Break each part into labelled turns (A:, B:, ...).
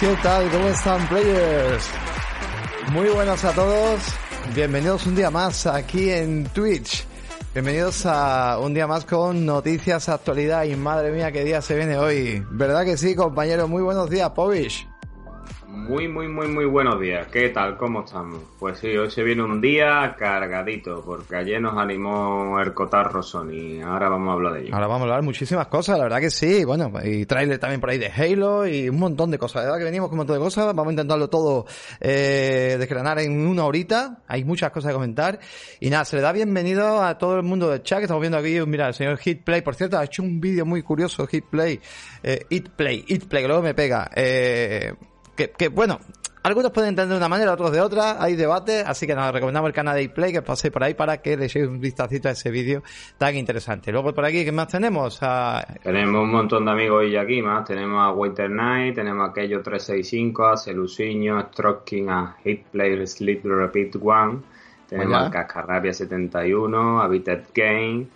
A: ¿qué tal? ¿Cómo están, players? Muy buenas a todos, bienvenidos un día más aquí en Twitch. Bienvenidos a un día más con noticias, actualidad y madre mía qué día se viene hoy. ¿Verdad que sí, compañero? Muy buenos días, Povish.
B: Muy, muy, muy, muy buenos días. ¿Qué tal? ¿Cómo estamos? Pues sí, hoy se viene un día cargadito, porque ayer nos animó el Cotarro Sony. Ahora vamos a hablar de ello.
A: Ahora vamos a hablar muchísimas cosas, la verdad que sí. Bueno, y trailer también por ahí de Halo y un montón de cosas. La verdad que venimos con un montón de cosas. Vamos a intentarlo todo eh, desgranar en una horita. Hay muchas cosas que comentar. Y nada, se le da bienvenido a todo el mundo del chat que estamos viendo aquí. Mira, el señor Hitplay, por cierto, ha hecho un vídeo muy curioso, Hitplay. Eh, Hitplay, Hitplay, que luego me pega. Eh, que, bueno, algunos pueden entender de una manera, otros de otra, hay debate, así que nada, recomendamos el canal de Play que paséis por ahí para que le echéis un vistacito a ese vídeo tan interesante. Luego por aquí, ¿qué más tenemos?
B: Tenemos un montón de amigos hoy aquí más, tenemos a Winter Night, tenemos a Aquello 365, a Celusiño, a Stroking, a Hitplay Sleep Repeat One, tenemos a Cascarrabia 71, a Bitter Game,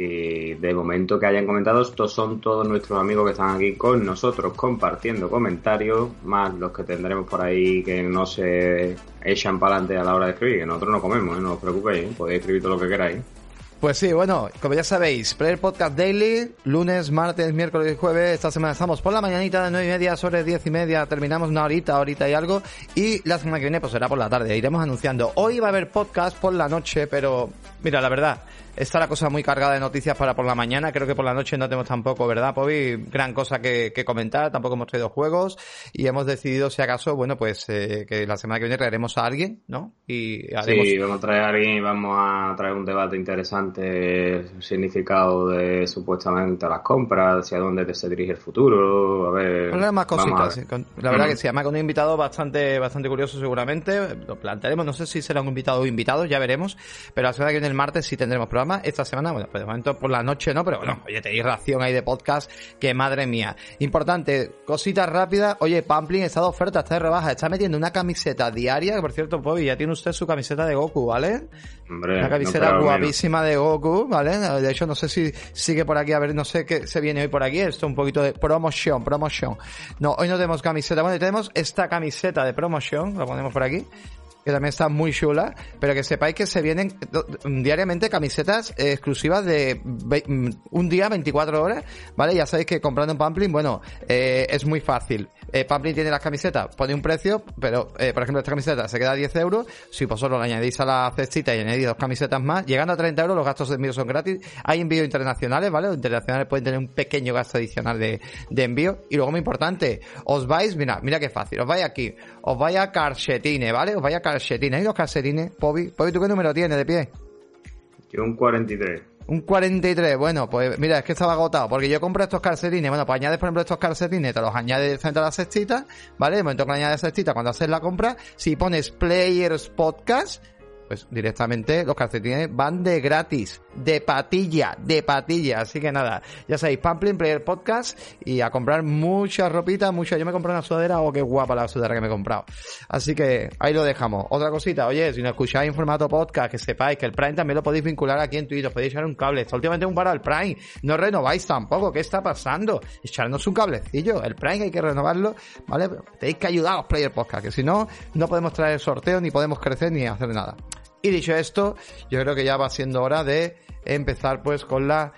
B: y de momento que hayan comentado, estos son todos nuestros amigos que están aquí con nosotros compartiendo comentarios, más los que tendremos por ahí que no se echan para adelante a la hora de escribir, que nosotros no comemos, ¿eh? no os preocupéis, ¿eh? podéis escribir todo lo que queráis.
A: Pues sí, bueno, como ya sabéis, Player Podcast Daily, lunes, martes, miércoles y jueves. Esta semana estamos por la mañanita de nueve y media sobre diez y media. Terminamos una horita, horita y algo. Y la semana que viene pues será por la tarde. Iremos anunciando. Hoy va a haber podcast por la noche, pero mira, la verdad, Está la cosa muy cargada de noticias para por la mañana. Creo que por la noche no tenemos tampoco, ¿verdad, Pobi? Gran cosa que, comentar. Tampoco hemos traído juegos. Y hemos decidido, si acaso, bueno, pues eh, que la semana que viene traeremos a alguien, ¿no?
B: Y. Sí, vamos a traer a alguien y vamos a traer un debate interesante. El significado de supuestamente las compras, hacia dónde se dirige el futuro. A ver.
A: Más cositas. La verdad que sí, además con un invitado bastante, bastante curioso, seguramente. Lo plantearemos. No sé si será un invitado o invitado, ya veremos. Pero la semana que viene, el martes, sí tendremos programa esta semana, bueno, pues de momento por la noche no, pero bueno, oye, tenéis ración ahí de podcast, que madre mía. Importante, cositas rápidas, oye, Pamplin está de oferta, está de rebaja, está metiendo una camiseta diaria, que por cierto, Pobi, ya tiene usted su camiseta de Goku, ¿vale?
B: Hombre,
A: una camiseta guapísima de Goku, ¿vale? De hecho, no sé si sigue por aquí, a ver, no sé qué se viene hoy por aquí, esto un poquito de promoción, promoción. No, hoy no tenemos camiseta, bueno, tenemos esta camiseta de promoción, la ponemos por aquí que también está muy chula, pero que sepáis que se vienen diariamente camisetas exclusivas de un día, 24 horas, ¿vale? Ya sabéis que comprando en Pamplin, bueno, eh, es muy fácil. Eh, Pamplin tiene las camisetas, pone un precio, pero, eh, por ejemplo, esta camiseta se queda a 10 euros. Si vosotros lo añadís a la cestita y añadís dos camisetas más, llegando a 30 euros, los gastos de envío son gratis. Hay envíos internacionales, ¿vale? Los internacionales pueden tener un pequeño gasto adicional de, envío. Y luego, muy importante, os vais, mira, mira qué fácil, os vais aquí, os vais a Carchetine, ¿vale? Os vais a calcetines. ¿Hay los calcetines? Pobi, Pobi, ¿tú qué número tienes de pie?
B: Yo un 43.
A: Un 43, bueno, pues mira, es que estaba agotado, porque yo compro estos calcetines, bueno, pues añades por ejemplo estos calcetines, te los añades frente a la cestita, ¿vale? En el momento que añades cestita, cuando haces la compra, si pones Players Podcast, pues directamente los calcetines van de gratis, de patilla, de patilla. Así que nada, ya sabéis, Pamplin Player Podcast y a comprar mucha ropita, mucha. Yo me compré una sudadera, oh, qué guapa la sudadera que me he comprado. Así que ahí lo dejamos. Otra cosita, oye, si no escucháis en formato podcast, que sepáis que el Prime también lo podéis vincular aquí en Twitter, os podéis echar un cable. Está últimamente un para el Prime. No renováis tampoco, ¿qué está pasando? Echarnos un cablecillo. El Prime hay que renovarlo, ¿vale? Tenéis que ayudar a los Player Podcast, que si no, no podemos traer sorteo, ni podemos crecer, ni hacer nada. Y dicho esto, yo creo que ya va siendo hora de empezar pues con la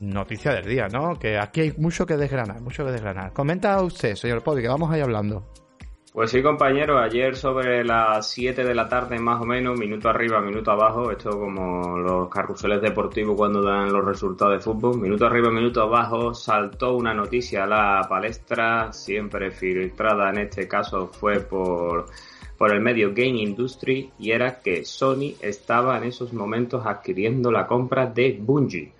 A: noticia del día, ¿no? Que aquí hay mucho que desgranar, mucho que desgranar. Comenta usted, señor Podi, que vamos ahí hablando.
B: Pues sí, compañero, ayer sobre las 7 de la tarde más o menos, minuto arriba, minuto abajo, esto como los carruseles deportivos cuando dan los resultados de fútbol, minuto arriba, minuto abajo, saltó una noticia a la palestra, siempre filtrada en este caso fue por por el medio Game Industry y era que Sony estaba en esos momentos adquiriendo la compra de Bungie.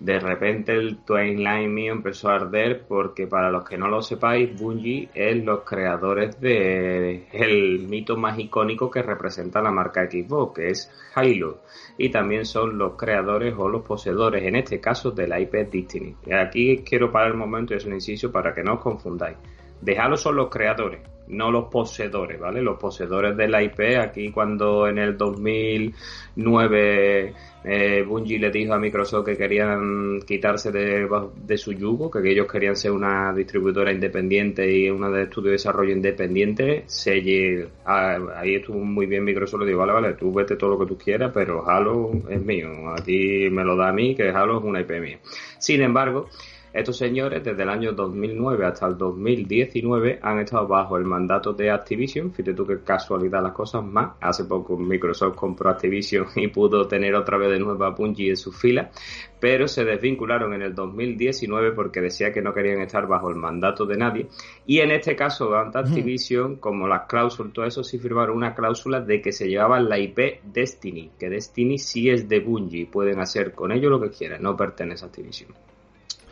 B: De repente el timeline mío empezó a arder porque para los que no lo sepáis, Bungie es los creadores de el mito más icónico que representa la marca Xbox, que es Halo. Y también son los creadores o los poseedores, en este caso, de la IP Destiny. Aquí quiero parar un momento y es un inciso para que no os confundáis. De Halo son los creadores, no los poseedores, ¿vale? Los poseedores de la IP, aquí cuando en el 2009 eh, Bungie le dijo a Microsoft que querían quitarse de, su yugo, que ellos querían ser una distribuidora independiente y una de estudio de desarrollo independiente, se, ahí estuvo muy bien Microsoft, le dijo, vale, vale, tú vete todo lo que tú quieras, pero Halo es mío, a ti me lo da a mí, que Halo es una IP mía. Sin embargo, estos señores, desde el año 2009 hasta el 2019, han estado bajo el mandato de Activision. Fíjate tú qué casualidad las cosas más. Hace poco Microsoft compró Activision y pudo tener otra vez de nuevo a Bungie en su fila, pero se desvincularon en el 2019 porque decía que no querían estar bajo el mandato de nadie. Y en este caso, ante Activision, como las cláusulas, todo eso sí firmaron una cláusula de que se llevaban la IP Destiny, que Destiny sí es de Bungie, pueden hacer con ello lo que quieran, no pertenece a Activision.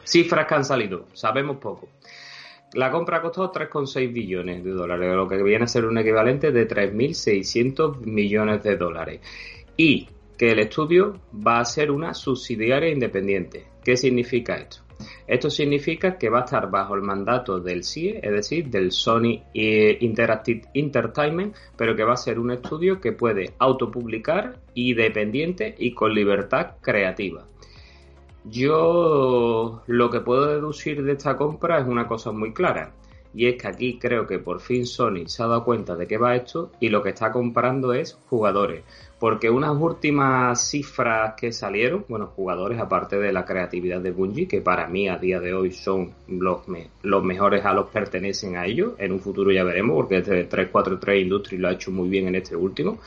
B: Cifras que han salido, sabemos poco. La compra costó 3,6 billones de dólares, lo que viene a ser un equivalente de 3.600 millones de dólares. Y que el estudio va a ser una subsidiaria independiente. ¿Qué significa esto? Esto significa que va a estar bajo el mandato del CIE, es decir, del Sony Interactive Entertainment, pero que va a ser un estudio que puede autopublicar, independiente y con libertad creativa. Yo lo que puedo deducir de esta compra es una cosa muy clara. Y es que aquí creo que por fin Sony se ha dado cuenta de qué va esto y lo que está comprando es jugadores. Porque unas últimas cifras que salieron, bueno, jugadores aparte de la creatividad de Bungie, que para mí a día de hoy son los, mejores a los pertenecen a ellos, en un futuro ya veremos, porque este 343 Industries lo ha hecho muy bien en este último.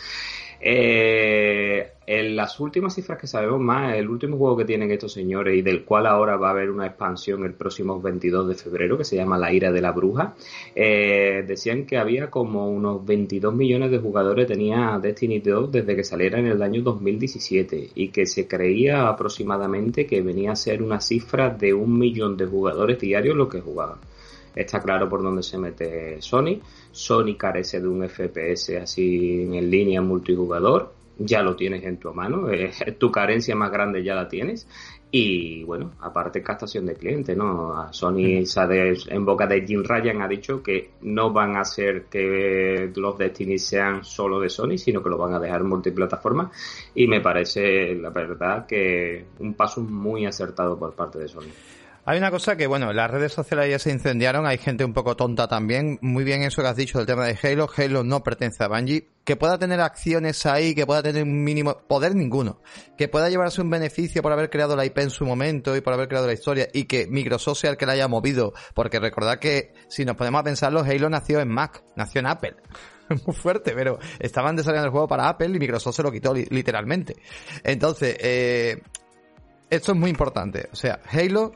B: Eh, en las últimas cifras que sabemos más, el último juego que tienen estos señores y del cual ahora va a haber una expansión el próximo 22 de febrero que se llama La Ira de la Bruja, eh, decían que había como unos 22 millones de jugadores tenía Destiny 2 desde que saliera en el año 2017 y que se creía aproximadamente que venía a ser una cifra de un millón de jugadores diarios los que jugaban. Está claro por dónde se mete Sony. Sony carece de un FPS así en línea multijugador. Ya lo tienes en tu mano. Eh, tu carencia más grande ya la tienes. Y bueno, aparte captación de clientes, ¿no? Sony mm. en boca de Jim Ryan ha dicho que no van a hacer que los Destiny sean solo de Sony, sino que lo van a dejar multiplataforma. Y me parece, la verdad, que un paso muy acertado por parte de Sony.
A: Hay una cosa que, bueno, las redes sociales ya se incendiaron, hay gente un poco tonta también. Muy bien eso que has dicho del tema de Halo. Halo no pertenece a Bungie. Que pueda tener acciones ahí, que pueda tener un mínimo poder ninguno. Que pueda llevarse un beneficio por haber creado la IP en su momento y por haber creado la historia y que Microsoft sea el que la haya movido. Porque recordad que si nos ponemos a pensarlo, Halo nació en Mac, nació en Apple muy fuerte, pero estaban desarrollando el juego para Apple y Microsoft se lo quitó literalmente. Entonces, eh, esto es muy importante. O sea, Halo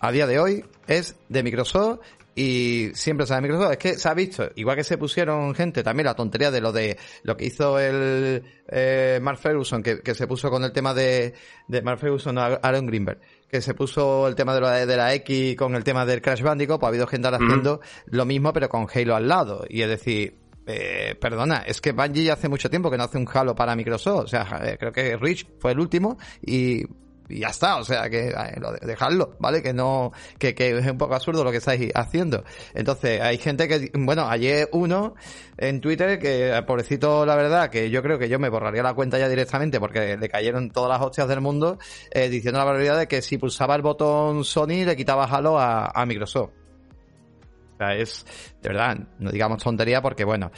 A: a día de hoy es de Microsoft y siempre sale de Microsoft. Es que se ha visto, igual que se pusieron gente también la tontería de lo de lo que hizo el eh, Mark Ferguson, que, se puso con el tema de, de Mark Ferguson, Aaron Greenberg, que se puso el tema de la, de la X con el tema del Crash Bandicoot, pues ha habido gente haciendo lo mismo pero con Halo al lado. Y es decir, eh, perdona, es que Bungie ya hace mucho tiempo que no hace un Halo para Microsoft. O sea, eh, creo que Rich fue el último y y ya está, o sea, que dejarlo, ¿vale? Que no, que, que es un poco absurdo lo que estáis haciendo. Entonces, hay gente que, bueno, ayer uno en Twitter que, pobrecito, la verdad, que yo creo que yo me borraría la cuenta ya directamente porque le cayeron todas las hostias del mundo, eh, diciendo la barbaridad de que si pulsaba el botón Sony le quitaba Halo a, a Microsoft. O sea, es, de verdad, no digamos tontería porque, bueno,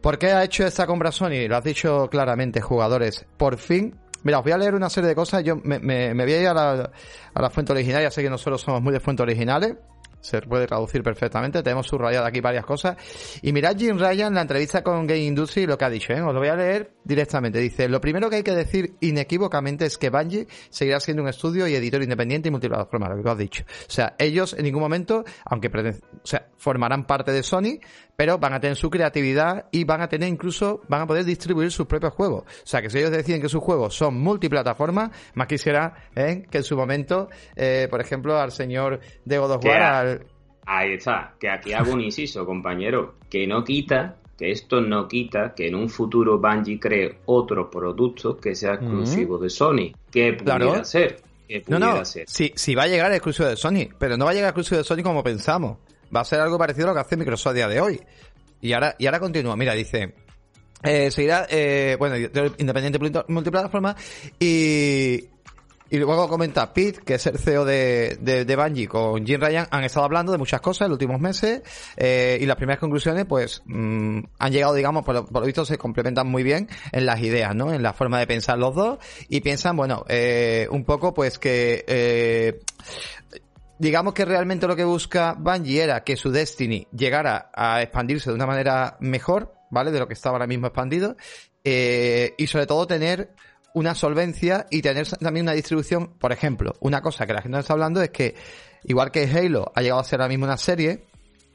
A: ¿por qué ha hecho esta compra Sony? Lo has dicho claramente, jugadores. Por fin Mira, os voy a leer una serie de cosas. Yo me, me, voy a ir a la, fuente original. Ya sé que nosotros somos muy de fuentes originales se puede traducir perfectamente. Tenemos subrayado aquí varias cosas. Y mirad Jim Ryan, la entrevista con Game Industry, lo que ha dicho, ¿eh? os lo voy a leer directamente. Dice, lo primero que hay que decir inequívocamente es que Bungie seguirá siendo un estudio y editor independiente y multiplataforma, lo que has dicho. O sea, ellos en ningún momento, aunque o sea, formarán parte de Sony, pero van a tener su creatividad y van a tener incluso, van a poder distribuir sus propios juegos. O sea, que si ellos deciden que sus juegos son multiplataformas, más quisiera ¿eh? que en su momento, eh, por ejemplo, al señor de God of War,
B: Ahí está, que aquí hago un inciso, compañero, que no quita, que esto no quita que en un futuro Bungie cree otro producto que sea exclusivo de Sony, que pudiera ser. Que
A: no, no, ser. Sí, sí va a llegar exclusivo de Sony, pero no va a llegar exclusivo de Sony como pensamos. Va a ser algo parecido a lo que hace Microsoft a día de hoy. y ahora, y ahora continúa. Mira, dice. Eh, seguirá, eh, bueno, independiente multiplataforma y, y luego comenta Pete, que es el CEO de, de, de, Bungie, con Jim Ryan, han estado hablando de muchas cosas en los últimos meses eh, y las primeras conclusiones pues mmm, han llegado, digamos, por lo, por lo, visto se complementan muy bien en las ideas, ¿no? En la forma de pensar los dos y piensan, bueno, eh, un poco pues que... Eh, digamos que realmente lo que busca Bungie era que su Destiny llegara a expandirse de una manera mejor, ¿vale? De lo que estaba ahora mismo expandido. Eh, y sobre todo tener una solvencia y tener también una distribución. Por ejemplo, una cosa que la gente está hablando es que, igual que Halo ha llegado a ser ahora mismo una serie,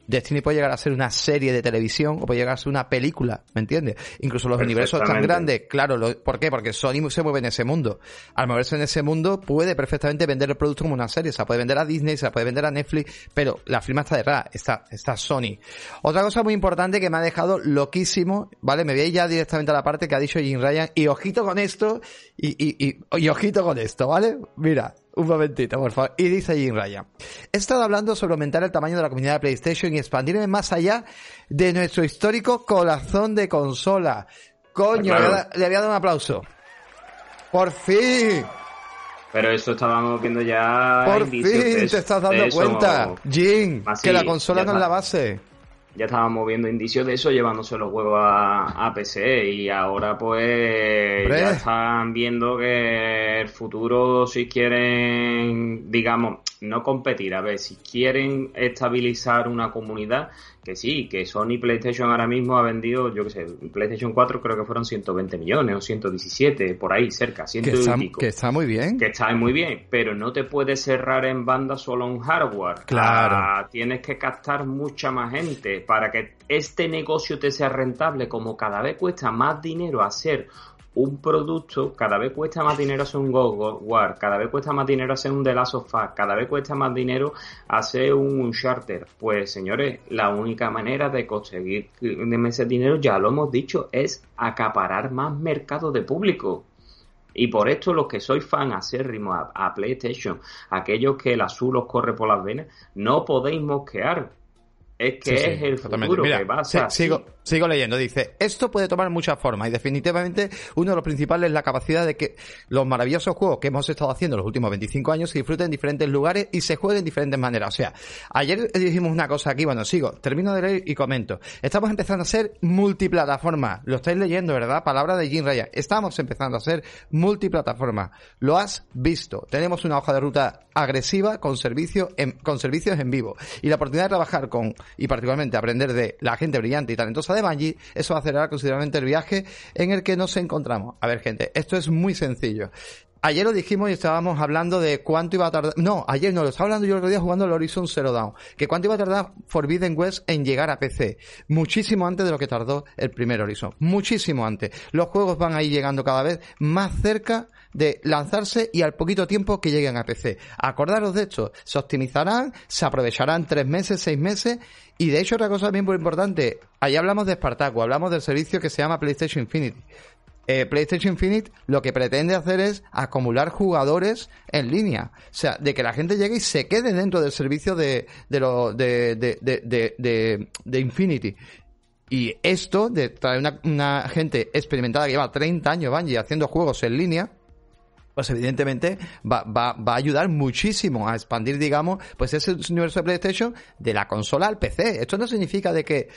A: Destiny puede llegar a ser una serie de televisión o puede llegar a ser una película, ¿me entiendes? Incluso los universos tan grandes, claro, lo, ¿por qué? Porque Sony se mueve en ese mundo. Al moverse en ese mundo puede perfectamente vender el producto como una serie, se puede vender a Disney, se puede vender a Netflix, pero la firma está detrás, está, está Sony. Otra cosa muy importante que me ha dejado loquísimo, ¿vale? Me voy ya directamente a la parte que ha dicho Jim Ryan y ojito con esto y, y, y, y ojito con esto, ¿vale? Mira, un momentito, por favor. Y dice Jim Ryan. He estado hablando sobre aumentar el tamaño de la comunidad de PlayStation y expandirme más allá de nuestro histórico corazón de consola. Coño, claro. le había dado un aplauso. Por fin.
B: Pero eso estábamos viendo ya.
A: Por fin te estás dando cuenta, Jim, que la consola no es la base
B: ya estábamos viendo indicios de eso llevándose los huevos a, a PC y ahora pues ¿Hombre? ya están viendo que el futuro si quieren digamos no competir a ver si quieren estabilizar una comunidad que sí, que Sony PlayStation ahora mismo ha vendido, yo qué sé, PlayStation 4 creo que fueron 120 millones o 117, por ahí cerca, ciento
A: que está,
B: y pico.
A: Que está muy bien.
B: Que está muy bien, pero no te puedes cerrar en banda solo un hardware.
A: Claro.
B: Ah, tienes que captar mucha más gente para que este negocio te sea rentable, como cada vez cuesta más dinero hacer un producto, cada vez cuesta más dinero hacer un Go War, cada vez cuesta más dinero hacer un The Last of Us, cada vez cuesta más dinero hacer un Charter. Pues señores, la única manera de conseguir ese dinero, ya lo hemos dicho, es acaparar más mercado de público. Y por esto los que sois fan acérrimo a, a PlayStation, aquellos que el azul os corre por las venas, no podéis mosquear es que sí, es sí, el futuro Mira, que pasa.
A: Sí, sigo, sigo leyendo. Dice, esto puede tomar muchas formas y definitivamente uno de los principales es la capacidad de que los maravillosos juegos que hemos estado haciendo los últimos 25 años se disfruten en diferentes lugares y se jueguen de diferentes maneras. O sea, ayer dijimos una cosa aquí, bueno, sigo, termino de leer y comento. Estamos empezando a ser multiplataforma. Lo estáis leyendo, ¿verdad? Palabra de Jim Ryan. Estamos empezando a ser multiplataforma. Lo has visto. Tenemos una hoja de ruta agresiva con, servicio en, con servicios en vivo y la oportunidad de trabajar con y particularmente aprender de la gente brillante y talentosa de eso va a acelerar considerablemente el viaje en el que nos encontramos. A ver, gente, esto es muy sencillo. Ayer lo dijimos y estábamos hablando de cuánto iba a tardar. No, ayer no, lo estaba hablando yo el otro día jugando el Horizon Zero Dawn. Que cuánto iba a tardar Forbidden West en llegar a PC. Muchísimo antes de lo que tardó el primer Horizon. Muchísimo antes. Los juegos van a ir llegando cada vez más cerca de lanzarse y al poquito tiempo que lleguen a PC. Acordaros de esto. Se optimizarán, se aprovecharán tres meses, seis meses. Y de hecho, otra cosa bien muy importante. Allí hablamos de Spartaco, hablamos del servicio que se llama PlayStation Infinity eh, PlayStation Infinite lo que pretende hacer es acumular jugadores en línea. O sea, de que la gente llegue y se quede dentro del servicio de, de, lo, de, de, de, Infinity. Y esto, de traer una, gente experimentada que lleva 30 años haciendo juegos en línea, pues evidentemente va, va, va a ayudar muchísimo a expandir, digamos, pues ese universo de PlayStation de la consola al PC. Esto no significa de que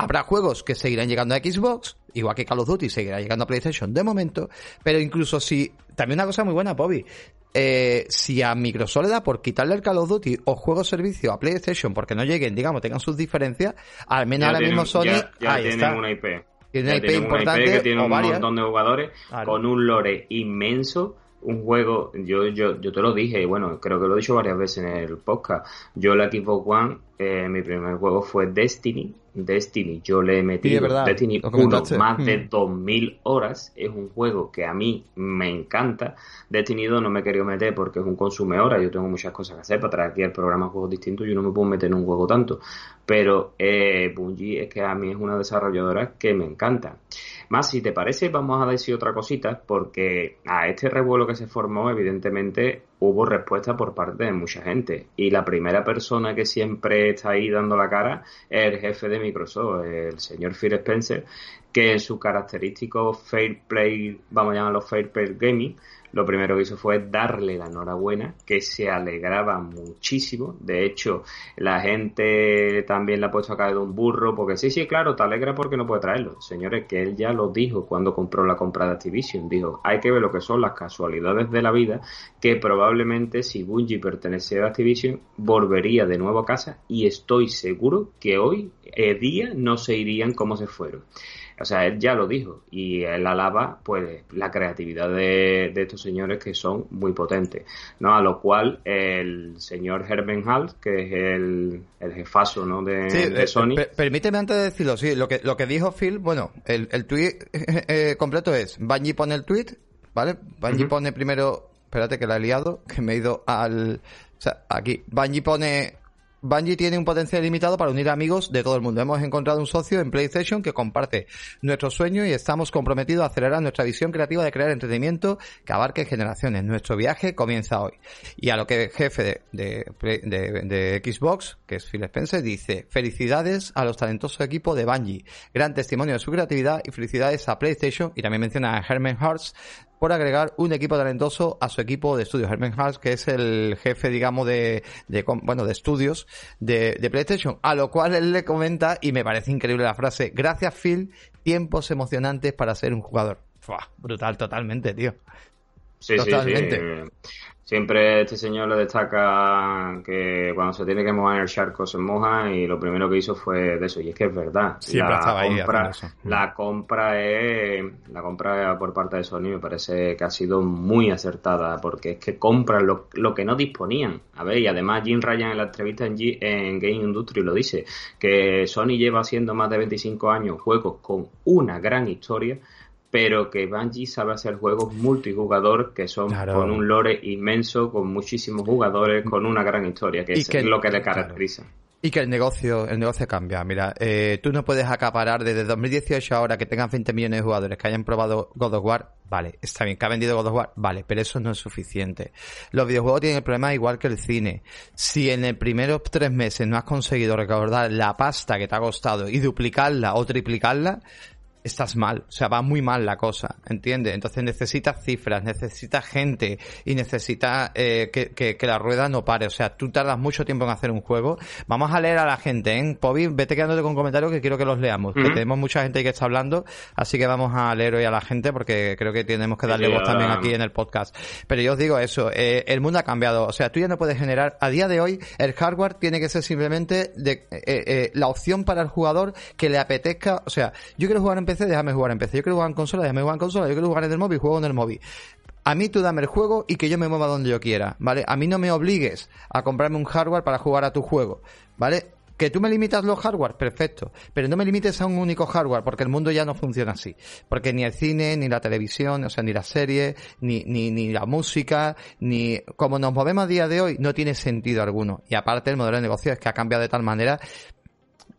A: Habrá juegos que seguirán llegando a Xbox, igual que Call of Duty seguirá llegando a PlayStation de momento, pero incluso si, también una cosa muy buena, Bobby, eh, si a Microsoft le da por quitarle el Call of Duty o juego servicio a PlayStation porque no lleguen, digamos, tengan sus diferencias, al menos
B: ya
A: ahora
B: tienen,
A: mismo Sony,
B: ya, ya
A: ahí
B: tienen
A: está.
B: una IP.
A: Tiene una IP importante
B: IP que tiene
A: o
B: un
A: varias.
B: montón de jugadores
A: Claro.
B: con un lore inmenso un juego, yo, yo, yo te lo dije, bueno, creo que lo he dicho varias veces en el podcast. Yo la Xbox One, eh, mi primer juego fue Destiny. Destiny, yo le he metido
A: verdad,
B: Destiny
A: lo
B: 1
A: comentaste.
B: más de
A: Mm.
B: 2000 horas. Es un juego que a mí me encanta. Destiny 2 no me he querido meter porque es un consume horas. Yo tengo muchas cosas que hacer para traer aquí al programa juegos distintos. Yo no me puedo meter en un juego tanto. Pero eh, Bungie es que a mí es una desarrolladora que me encanta. Más, si te parece, vamos a decir otra cosita, porque a este revuelo que se formó, evidentemente, hubo respuesta por parte de mucha gente. Y la primera persona que siempre está ahí dando la cara es el jefe de Microsoft, el señor Phil Spencer, que en su característico Fair Play, vamos a llamarlo Fair Play Gaming, lo primero que hizo fue darle la enhorabuena, que se alegraba muchísimo. De hecho, la gente también le ha puesto a caer de un burro, porque sí, sí, claro, te alegra porque no puede traerlo. Señores, que él ya lo dijo cuando compró la compra de Activision. Dijo, hay que ver lo que son las casualidades de la vida, que probablemente si Bungie perteneciera a Activision, volvería de nuevo a casa y estoy seguro que hoy, eh, día, no se irían como se fueron. O sea, él ya lo dijo y él alaba pues la creatividad de, estos señores que son muy potentes. ¿no? A lo cual el señor Herben Hall, que es el, el jefazo ¿no? de,
A: eh,
B: Sony...
A: permíteme antes de decirlo, sí, lo que, lo que dijo Phil, bueno, el, el tweet eh, completo es, Bungie pone el tweet, ¿vale? Bungie pone primero, espérate que la he liado, que me he ido al... O sea, aquí, Bungie pone Bungie tiene un potencial limitado para unir amigos de todo el mundo. Hemos encontrado un socio en PlayStation que comparte nuestro sueño y estamos comprometidos a acelerar nuestra visión creativa de crear entretenimiento que abarque generaciones. Nuestro viaje comienza hoy. Y a lo que el jefe de, de, Xbox, que es Phil Spencer, dice, felicidades a los talentosos equipos de Bungie. Gran testimonio de su creatividad y felicidades a PlayStation y también menciona a Herman Hearts por agregar un equipo talentoso a su equipo de estudios. Herman Hals, que es el jefe, digamos, de, de bueno, de estudios de, de, PlayStation. A lo cual él le comenta, y me parece increíble la frase, gracias Phil, tiempos emocionantes para ser un jugador. brutal totalmente, tío.
B: Sí, totalmente. sí, sí. Siempre este señor le destaca que cuando se tiene que mojar en el charco se moja y lo primero que hizo fue de eso. Y es que es verdad. la, compra, la compra es la compra por parte de Sony me parece que ha sido muy acertada porque es que compran lo, que no disponían. A ver, y además Jim Ryan en la entrevista en, en Game Industry lo dice, que Sony lleva haciendo más de 25 años juegos con una gran historia pero que Bungie sabe hacer juegos multijugador que son con un lore inmenso, con muchísimos jugadores, con una gran historia, que es lo que le caracteriza.
A: Y que el negocio, el negocio cambia. Mira, eh, tú no puedes acaparar desde 2018 ahora que tengan 20 millones de jugadores que hayan probado God of War. Vale, está bien, que ha vendido God of War. Vale, pero eso no es suficiente. Los videojuegos tienen el problema igual que el cine. Si en el primeros tres meses no has conseguido recordar la pasta que te ha costado y duplicarla o triplicarla, estás mal, o sea, va muy mal la cosa, ¿entiendes? Entonces necesitas cifras, necesitas gente y necesitas eh, que, que, la rueda no pare, o sea, tú tardas mucho tiempo en hacer un juego. Vamos a leer a la gente, ¿eh? Pobi, vete quedándote con comentarios que quiero que los leamos, que tenemos mucha gente que está hablando, así que vamos a leer hoy a la gente porque creo que tenemos que darle voz también aquí en el podcast. Pero yo os digo eso, eh, el mundo ha cambiado, o sea, tú ya no puedes generar, a día de hoy, el hardware tiene que ser simplemente de, eh, eh la opción para el jugador que le apetezca, o sea, yo quiero jugar en Déjame jugar en PC. Yo quiero jugar en consola, déjame jugar en consola. Yo quiero jugar en el móvil, juego en el móvil. A mí tú dame el juego y que yo me mueva donde yo quiera, ¿vale? A mí no me obligues a comprarme un hardware para jugar a tu juego, ¿vale? Que tú me limitas los hardware, perfecto. Pero no me limites a un único hardware, porque el mundo ya no funciona así. Porque ni el cine, ni la televisión, o sea, ni la serie, ni, ni, ni la música, ni como nos movemos a día de hoy, no tiene sentido alguno. Y aparte el modelo de negocio es que ha cambiado de tal manera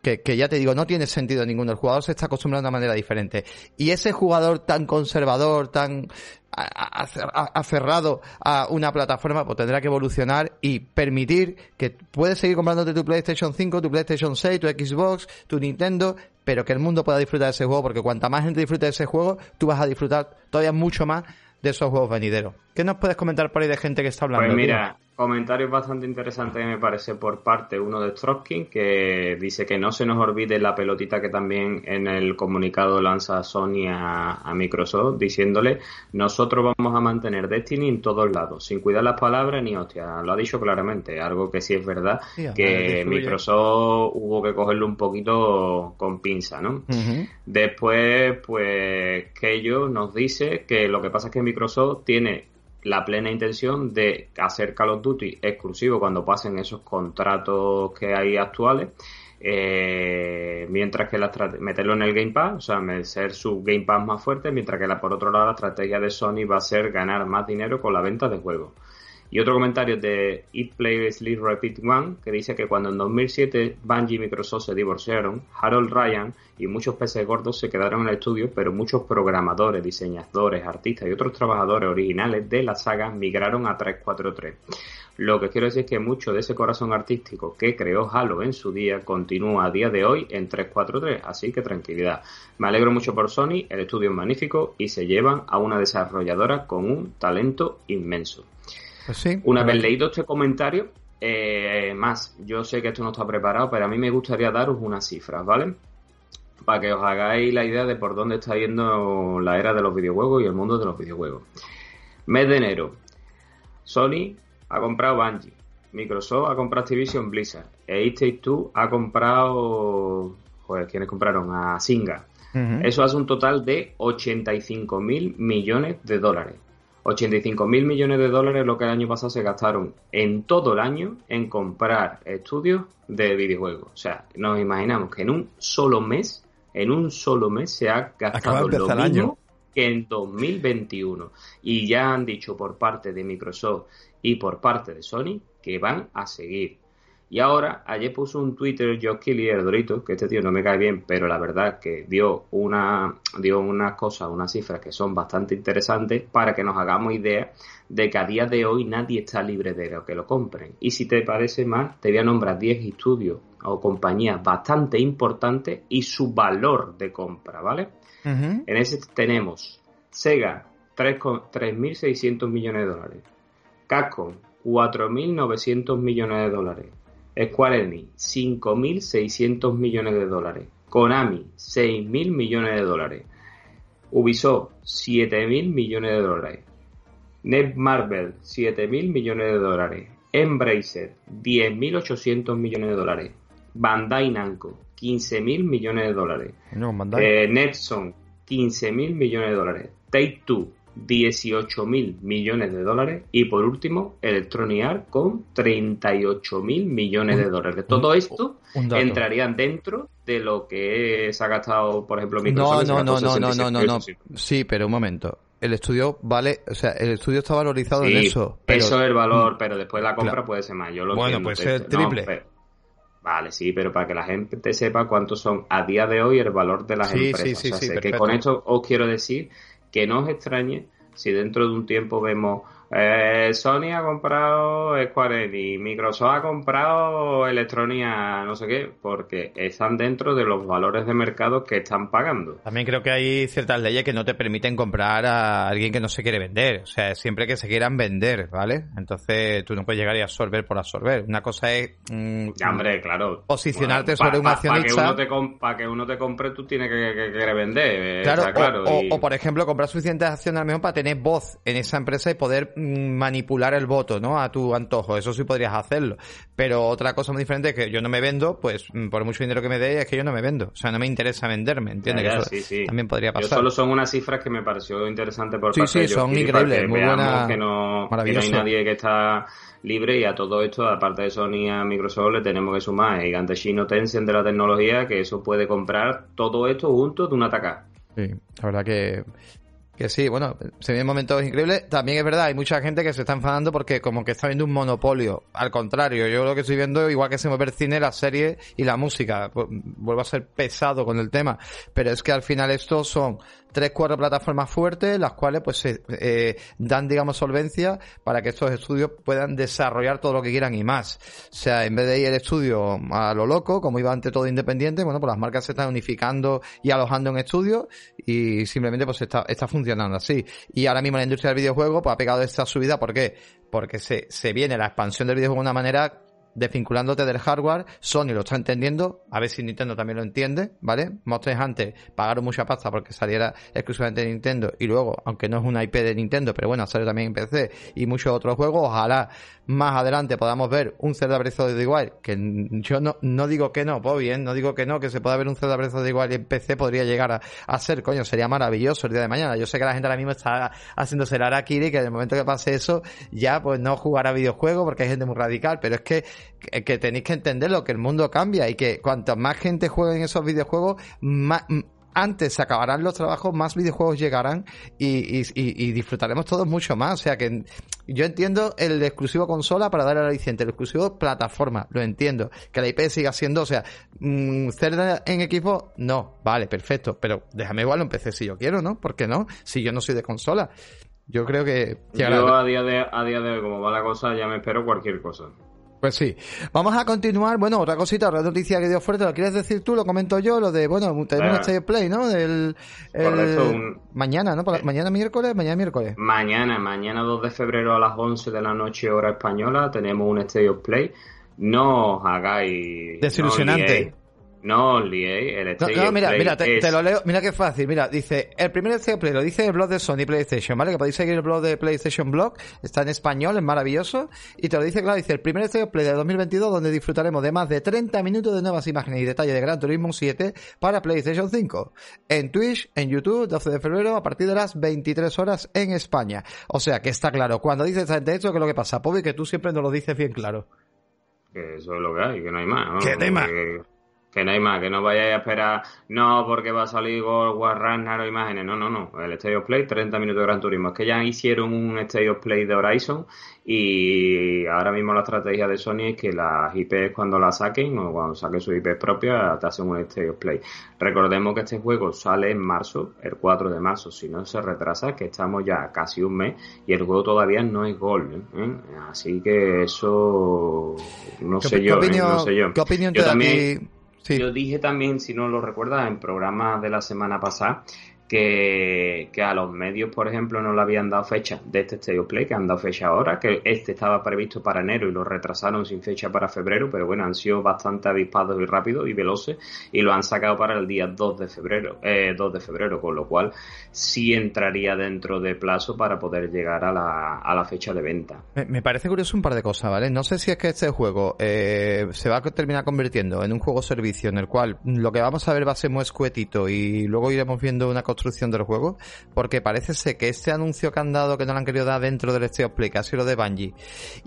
A: que, ya te digo, no tiene sentido ninguno. El jugador se está acostumbrando de una manera diferente. Y ese jugador tan conservador, tan aferrado a una plataforma, pues tendrá que evolucionar y permitir que puedes seguir comprándote tu PlayStation 5, tu PlayStation 6, tu Xbox, tu Nintendo, pero que el mundo pueda disfrutar de ese juego, porque cuanta más gente disfrute de ese juego, tú vas a disfrutar todavía mucho más de esos juegos venideros. ¿Qué nos puedes comentar por ahí de gente que está hablando?
B: Pues mira, comentarios bastante interesantes me parece por parte uno de Trotkin que dice que no se nos olvide la pelotita que también en el comunicado lanza Sony a, Microsoft diciéndole nosotros vamos a mantener Destiny en todos lados, sin cuidar las palabras ni hostia, lo ha dicho claramente, algo que sí es verdad, que Microsoft hubo que cogerlo un poquito con pinza, ¿no? Después, pues que ellos nos dice que lo que pasa es que Microsoft tiene la plena intención de hacer Call of Duty exclusivo cuando pasen esos contratos que hay actuales. Eh, mientras que la meterlo en el Game Pass, o sea, ser su Game Pass más fuerte, mientras que la, por otro lado la estrategia de Sony va a ser ganar más dinero con la venta de juegos. Y otro comentario de It Play Sleep Repeat One, que dice que cuando en 2007 Bungie y Microsoft se divorciaron, Harold Ryan y muchos peces gordos se quedaron en el estudio, pero muchos programadores, diseñadores, artistas y otros trabajadores originales de la saga migraron a 343. Lo que quiero decir es que mucho de ese corazón artístico que creó Halo en su día continúa a día de hoy en 343, así que tranquilidad. Me alegro mucho por Sony, el estudio es magnífico y se llevan a una desarrolladora con un talento inmenso.
A: Pues
B: una vez leído este comentario, eh, más, yo sé que esto no está preparado, pero a mí me gustaría daros unas cifras, ¿vale? Para que os hagáis la idea de por dónde está yendo la era de los videojuegos y el mundo de los videojuegos. Mes de enero, Sony ha comprado Bungie, Microsoft ha comprado Activision Blizzard, e Take Two ha comprado, joder, ¿quiénes compraron? A Singa. Eso hace un total de 85 mil millones de dólares. 85 mil millones de dólares lo que el año pasado se gastaron en todo el año en comprar estudios de videojuegos. O sea, nos imaginamos que en un solo mes, en un solo mes se ha gastado lo mismo que en 2021. Y ya han dicho por parte de Microsoft y por parte de Sony que van a seguir. Y ahora, ayer puso un Twitter Josh Kelly, el Dorito, que este tío no me cae bien, pero la verdad que dio una dio unas cosas, unas cifras que son bastante interesantes para que nos hagamos idea de que a día de hoy nadie está libre de que lo compren. Y si te parece más, te voy a nombrar 10 estudios o compañías bastante importantes y su valor de compra, ¿vale? En ese tenemos Sega, 3.600 millones de dólares. Capcom, 4.900 millones de dólares. Square Enix, 5.600 millones de dólares. Konami, 6.000 millones de dólares. Ubisoft, 7.000 millones de dólares. Netmarble, 7.000 millones de dólares. Embracer, 10.800 millones de dólares. Bandai Namco, 15.000 millones de dólares.
A: No,
B: eh, Netson, 15.000 millones de dólares. Take Two, 18 mil millones de dólares y por último Electronic Arts con 38 mil millones de dólares. Todo esto entrarían dentro de lo que se ha gastado, por ejemplo,
A: Microsoft. No, no, no, no, no, no, no, Sí, pero un momento. El estudio vale, o sea, el estudio está valorizado en eso.
B: Eso es el valor, pero después la compra puede ser más. Yo lo
A: bueno, puede ser triple.
B: Vale, sí, pero para que la gente sepa cuántos son a día de hoy el valor de las empresas. Sí, sí, que con esto os quiero decir que no os extrañe si dentro de un tiempo vemos eh, Sony ha comprado Square Enix, Microsoft ha comprado Electronia, no sé qué, porque están dentro de los valores de mercado que están pagando.
A: También creo que hay ciertas leyes que no te permiten comprar a alguien que no se quiere vender, o sea, siempre que se quieran vender, ¿vale? Entonces tú no puedes llegar y absorber por absorber. Una cosa es...
B: Mm, hombre, claro.
A: Posicionarte sobre un accionista...
B: Para que, uno te compre tú tienes que, querer vender.
A: Eh, claro, o, por ejemplo comprar suficientes acciones al mejor para tener voz en esa empresa y poder manipular el voto, ¿no? A tu antojo. Eso sí podrías hacerlo. Pero otra cosa muy diferente es que yo no me vendo, pues mm, por mucho dinero que me dé, es que yo no me vendo. O sea, no me interesa venderme, ¿entiendes? que eso también podría pasar. Yo
B: solo son unas cifras que me pareció interesante por
A: parte sí, son increíbles, muy buenas.
B: Que no, que no hay nadie que está libre y a todo esto, aparte de Sony a Microsoft, le tenemos que sumar el gigante chino Tencent de la tecnología, que eso puede comprar todo esto junto de un atacar.
A: Sí, la verdad que que sí, bueno, se vienen momentos increíbles. También es verdad, hay mucha gente que se está enfadando porque como que está viendo un monopolio. Al contrario, yo lo que estoy viendo, igual que se mueve el cine, la serie y la música. Pues, vuelvo a ser pesado con el tema. Pero es que al final estos son tres, cuatro plataformas fuertes, las cuales pues se eh, dan, digamos, solvencia para que estos estudios puedan desarrollar todo lo que quieran y más. O sea, en vez de ir el estudio a lo loco, como iba ante todo independiente, bueno, pues las marcas se están unificando y alojando en estudios y simplemente pues está, está funcionando así. Y ahora mismo la industria del videojuego pues ha pegado esta subida, ¿por qué? Porque se, se viene la expansión del videojuego de una manera desvinculándote del hardware, Sony lo está entendiendo, a ver si Nintendo también lo entiende, ¿vale? Monster antes pagaron mucha pasta porque saliera exclusivamente de Nintendo y luego, aunque no es una IP de Nintendo, pero bueno, sale también en PC y muchos otros juegos, ojalá más adelante podamos ver un Zelda Breath of the Wild, que yo no, no digo que no, pues bien, no digo que no, que se pueda ver un Zelda Breath of the Wild en PC podría llegar a, ser, coño, sería maravilloso el día de mañana. Yo sé que la gente ahora mismo está haciéndose el Arakiri, que en el momento que pase eso, ya pues no jugará videojuegos porque hay gente muy radical, pero es que, que, tenéis que entender lo que el mundo cambia y que cuanto más gente juegue en esos videojuegos, más, antes se acabarán los trabajos, más videojuegos llegarán y, y, disfrutaremos todos mucho más. O sea que yo entiendo el exclusivo consola para dar al aliciente, el exclusivo plataforma, lo entiendo. Que la IP siga siendo, o sea, mmm, en equipo, no, vale, perfecto, pero déjame igual un PC si yo quiero, ¿no? ¿Por qué no? Si yo no soy de consola. Yo creo que...
B: Yo a día, de, a día de hoy, como va la cosa, ya me espero cualquier cosa.
A: Pues sí. Vamos a continuar. Bueno, otra cosita, otra noticia que dio fuerte. ¿Lo quieres decir tú? Lo comento yo. Lo de, bueno, tenemos un State Play, ¿no? Del, Mañana, ¿no? Mañana miércoles, mañana miércoles.
B: Mañana, mañana 2 de febrero a las 11 de la noche, hora española, tenemos un State of Play. No os hagáis...
A: Desilusionante.
B: No liéis, el
A: no, no, mira, mira, te, lo leo, mira qué fácil, mira, dice, el primer State Play lo dice el blog de Sony PlayStation, ¿vale? Que podéis seguir el blog de PlayStation Blog, está en español, es maravilloso, y te lo dice, claro, dice, el primer State Play de 2022 donde disfrutaremos de más de 30 minutos de nuevas imágenes y detalles de Gran Turismo 7 para PlayStation 5, en Twitch, en YouTube, 12 de febrero, a partir de las 23 horas en España. O sea, que está claro, cuando dices de esto, ¿qué es lo que pasa? Pobre, que tú siempre nos lo dices bien claro.
B: Que eso es lo que hay, que no hay más, ¿no?
A: Que no hay más.
B: Que no hay más, que no vayáis a esperar, no, porque va a salir Gold War Ragnarok imágenes. No, no, no. El State of Play, 30 minutos de Gran Turismo. Es que ya hicieron un State of Play de Horizon y ahora mismo la estrategia de Sony es que las IPs cuando las saquen o cuando saquen sus IPs propias te hacen un State of Play. Recordemos que este juego sale en marzo, el 4 de marzo, si no se retrasa, que estamos ya casi un mes y el juego todavía no es Gold. ¿eh? Así que eso no sé yo.
A: ¿qué
B: no sé yo.
A: ¿Qué opinión te también,
B: yo dije también, si no lo recuerdas, en programa de la semana pasada, que, a los medios, por ejemplo, no le habían dado fecha de este Stereo Play, que han dado fecha ahora, que este estaba previsto para enero y lo retrasaron sin fecha para febrero, pero bueno, han sido bastante avispados y rápidos y veloces y lo han sacado para el día 2 de febrero, eh, 2 de febrero, con lo cual sí entraría dentro de plazo para poder llegar a la, a la fecha de venta.
A: Me, parece curioso un par de cosas, ¿vale? No sé si es que este juego eh, se va a terminar convirtiendo en un juego servicio en el cual lo que vamos a ver va a ser muy escuetito y luego iremos viendo una construcción del juego, porque parece ser que este anuncio que han dado, que no lo han querido dar dentro del State of Play, sido lo de Bungie,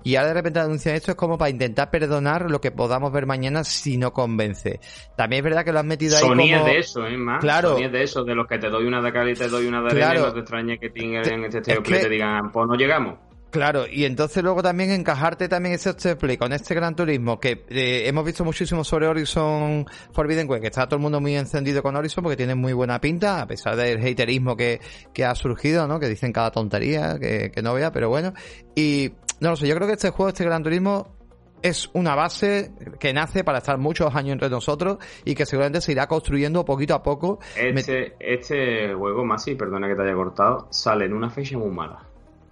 A: y ahora de repente anuncian esto, es como para intentar perdonar lo que podamos ver mañana si no convence. También es verdad que lo han metido ahí
B: Sony
A: como...
B: es de eso, ¿eh? Más.
A: Claro.
B: Sony es de eso, de los que te doy una de cal y te doy una de arena no te extrañe que en este State of Play te digan, pues no llegamos.
A: Claro, y entonces luego también encajarte también ese play con este Gran Turismo que eh, hemos visto muchísimo sobre Horizon Forbidden West, que está todo el mundo muy encendido con Horizon porque tiene muy buena pinta, a pesar del haterismo que, que ha surgido, ¿no? Que dicen cada tontería, que, que no vea, pero bueno. Y no lo sé, yo creo que este juego, este Gran Turismo, es una base que nace para estar muchos años entre nosotros y que seguramente se irá construyendo poquito a poco.
B: Este, este juego, Masi, perdona que te haya cortado, sale en una fecha muy mala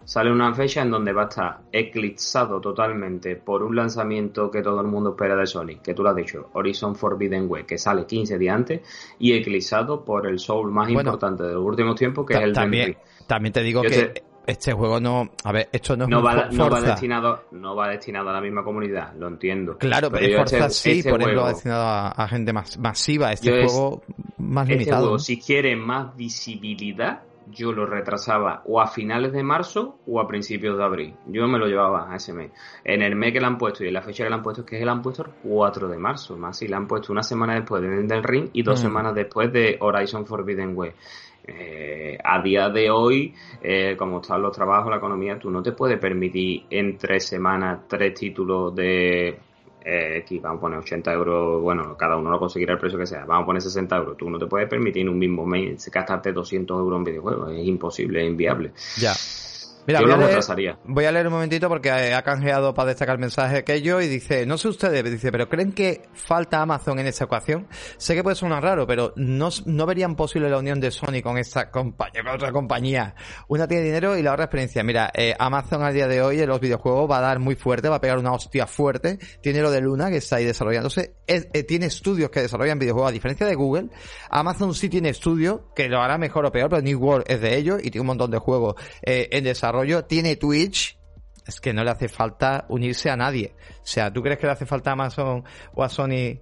B: sale una fecha en donde va a estar eclipsado totalmente por un lanzamiento que todo el mundo espera de Sony, que tú lo has dicho, Horizon Forbidden West, que sale 15 días antes, y eclipsado por el Soul más importante de los últimos tiempos, que es el
A: también, También te digo que este juego no, a ver, esto no es
B: no va, no va destinado, no va destinado a la misma comunidad, lo entiendo.
A: Claro, pero es Forza este- sí, este por ejemplo, va destinado a, gente más masiva, este juego más este limitado. Juego,
B: si quiere más visibilidad, yo lo retrasaba o a finales de marzo o a principios de abril. Yo me lo llevaba a ese mes. En el mes que le han puesto y en la fecha que le han puesto es que le han puesto el 4 de marzo, más si le han puesto una semana después de del Ring y dos mm. semanas después de Horizon Forbidden West. Eh, a día de hoy, eh, como están los trabajos, la economía, tú no te puedes permitir en tres semanas tres títulos de eh, vamos a poner 80 euros, bueno, cada uno lo conseguirá el precio que sea, vamos a poner 60 euros. Tú no te puedes permitir en un mismo mes gastarte 200 euros en videojuegos, es imposible, es inviable.
A: Ya. Mira, voy, a leer, voy a leer un momentito porque ha canjeado para destacar el mensaje aquello y dice, no sé ustedes, dice, pero ¿creen que falta Amazon en esta ecuación? Sé que puede sonar raro, pero ¿no, no verían posible la unión de Sony con esta compañía, con otra compañía? Una tiene dinero y la otra experiencia. Mira, eh, Amazon a día de hoy en los videojuegos va a dar muy fuerte, va a pegar una hostia fuerte. Tiene lo de Luna que está ahí desarrollándose. Eh, tiene estudios que desarrollan videojuegos. A diferencia de Google, Amazon sí tiene estudios que lo hará mejor o peor, pero New World es de ellos y tiene un montón de juegos eh, en desarrollo tiene Twitch, es que no le hace falta unirse a nadie. O sea, ¿tú crees que le hace falta a Amazon o a Sony?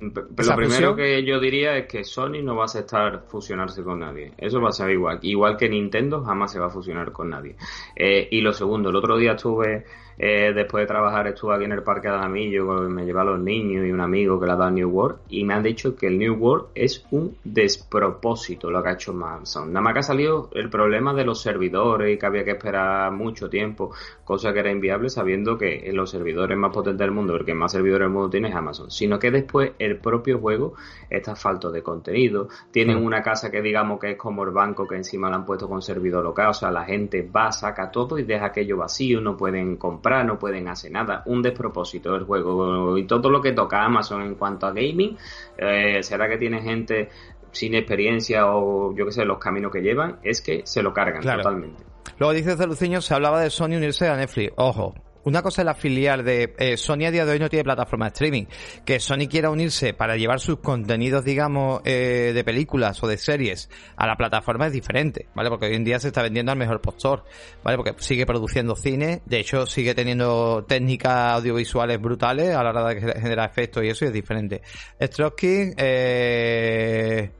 B: Pero lo primero que yo diría es que Sony no va a aceptar fusionarse con nadie. Eso va a ser igual. Igual que Nintendo jamás se va a fusionar con nadie. Eh, y lo segundo, el otro día estuve Eh, después de trabajar estuve aquí en el Parque de Alamillo, me llevé a los niños y un amigo que le ha dado New World y me han dicho que el New World es un despropósito lo que ha hecho Amazon. Nada más que ha salido el problema de los servidores y que había que esperar mucho tiempo, cosa que era inviable sabiendo que los servidores más potentes del mundo, el que más servidores del mundo tiene es Amazon, sino que después el propio juego está falto de contenido, tienen una casa que digamos que es como el banco que encima la han puesto con servidor local, o sea, la gente va, saca todo y deja aquello vacío, no pueden comprar, no pueden hacer nada, un despropósito el juego y todo lo que toca Amazon en cuanto a gaming, eh, será que tiene gente sin experiencia o yo que sé, los caminos que llevan, es que se lo cargan totalmente.
A: Luego dice Celuciño, se hablaba de Sony unirse a Netflix. Ojo, una cosa es la filial de eh, Sony a día de hoy no tiene plataforma de streaming. Que Sony quiera unirse para llevar sus contenidos, digamos, eh, de películas o de series a la plataforma es diferente, ¿vale? Porque hoy en día se está vendiendo al mejor postor, ¿vale? Porque sigue produciendo cine, de hecho sigue teniendo técnicas audiovisuales brutales a la hora de generar efectos y eso y es diferente. Strosky, eh,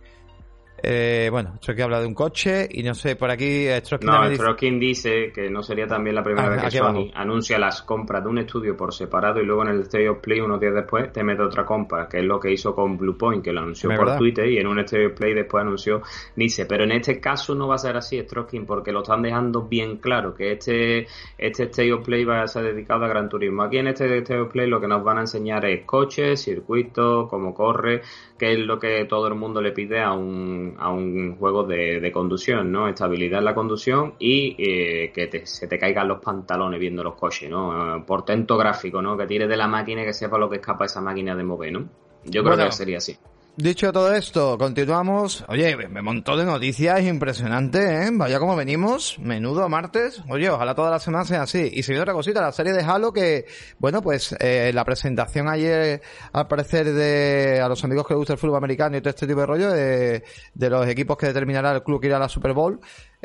A: eh, bueno, que habla de un coche y no sé, por aquí
B: eh, No, dice... que no sería también la primera ah, vez que Sony anuncia las compras de un estudio por separado y luego en el State of Play unos días después te mete otra compra, que es lo que hizo con Bluepoint, que lo anunció por Twitter y en un State of Play después anunció dice, pero en este caso no va a ser así Stroking porque lo están dejando bien claro que este este State of Play va a ser dedicado a Gran Turismo. Aquí en este State of Play lo que nos van a enseñar es coches, circuitos, cómo corre, que es lo que todo el mundo le pide a un, a un juego de, de conducción, ¿no? Estabilidad en la conducción y eh, que se te caigan los pantalones viendo los coches, ¿no? Eh, portento gráfico, ¿no? Que tires de la máquina y que sepa lo que escapa esa máquina de mover, ¿no? Yo creo que sería así.
A: Dicho todo esto, continuamos. Oye, me montó de noticias impresionante, ¿eh? Vaya como venimos. Menudo martes. Oye, ojalá toda la semana sea así. Y se otra cosita, la serie de Halo que, bueno, pues eh, la presentación ayer, al parecer, de a los amigos que les gusta el fútbol americano y todo este tipo de rollo, de, de los equipos que determinará el club que irá a la Super Bowl,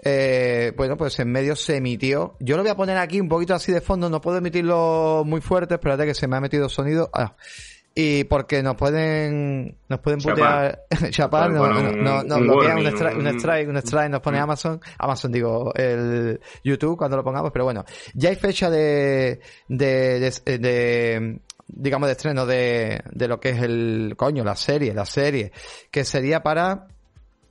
A: eh, bueno, pues en medio se emitió. Yo lo voy a poner aquí un poquito así de fondo, no puedo emitirlo muy fuerte, espérate que se me ha metido sonido. Ah y porque nos pueden nos pueden putear. Chapar no, no, no, bloquean un, strike, un strike un strike nos pone Amazon. Amazon digo el YouTube cuando lo pongamos pero bueno ya hay fecha de de, de, de digamos de estreno de, de lo que es el coño la serie la serie que sería para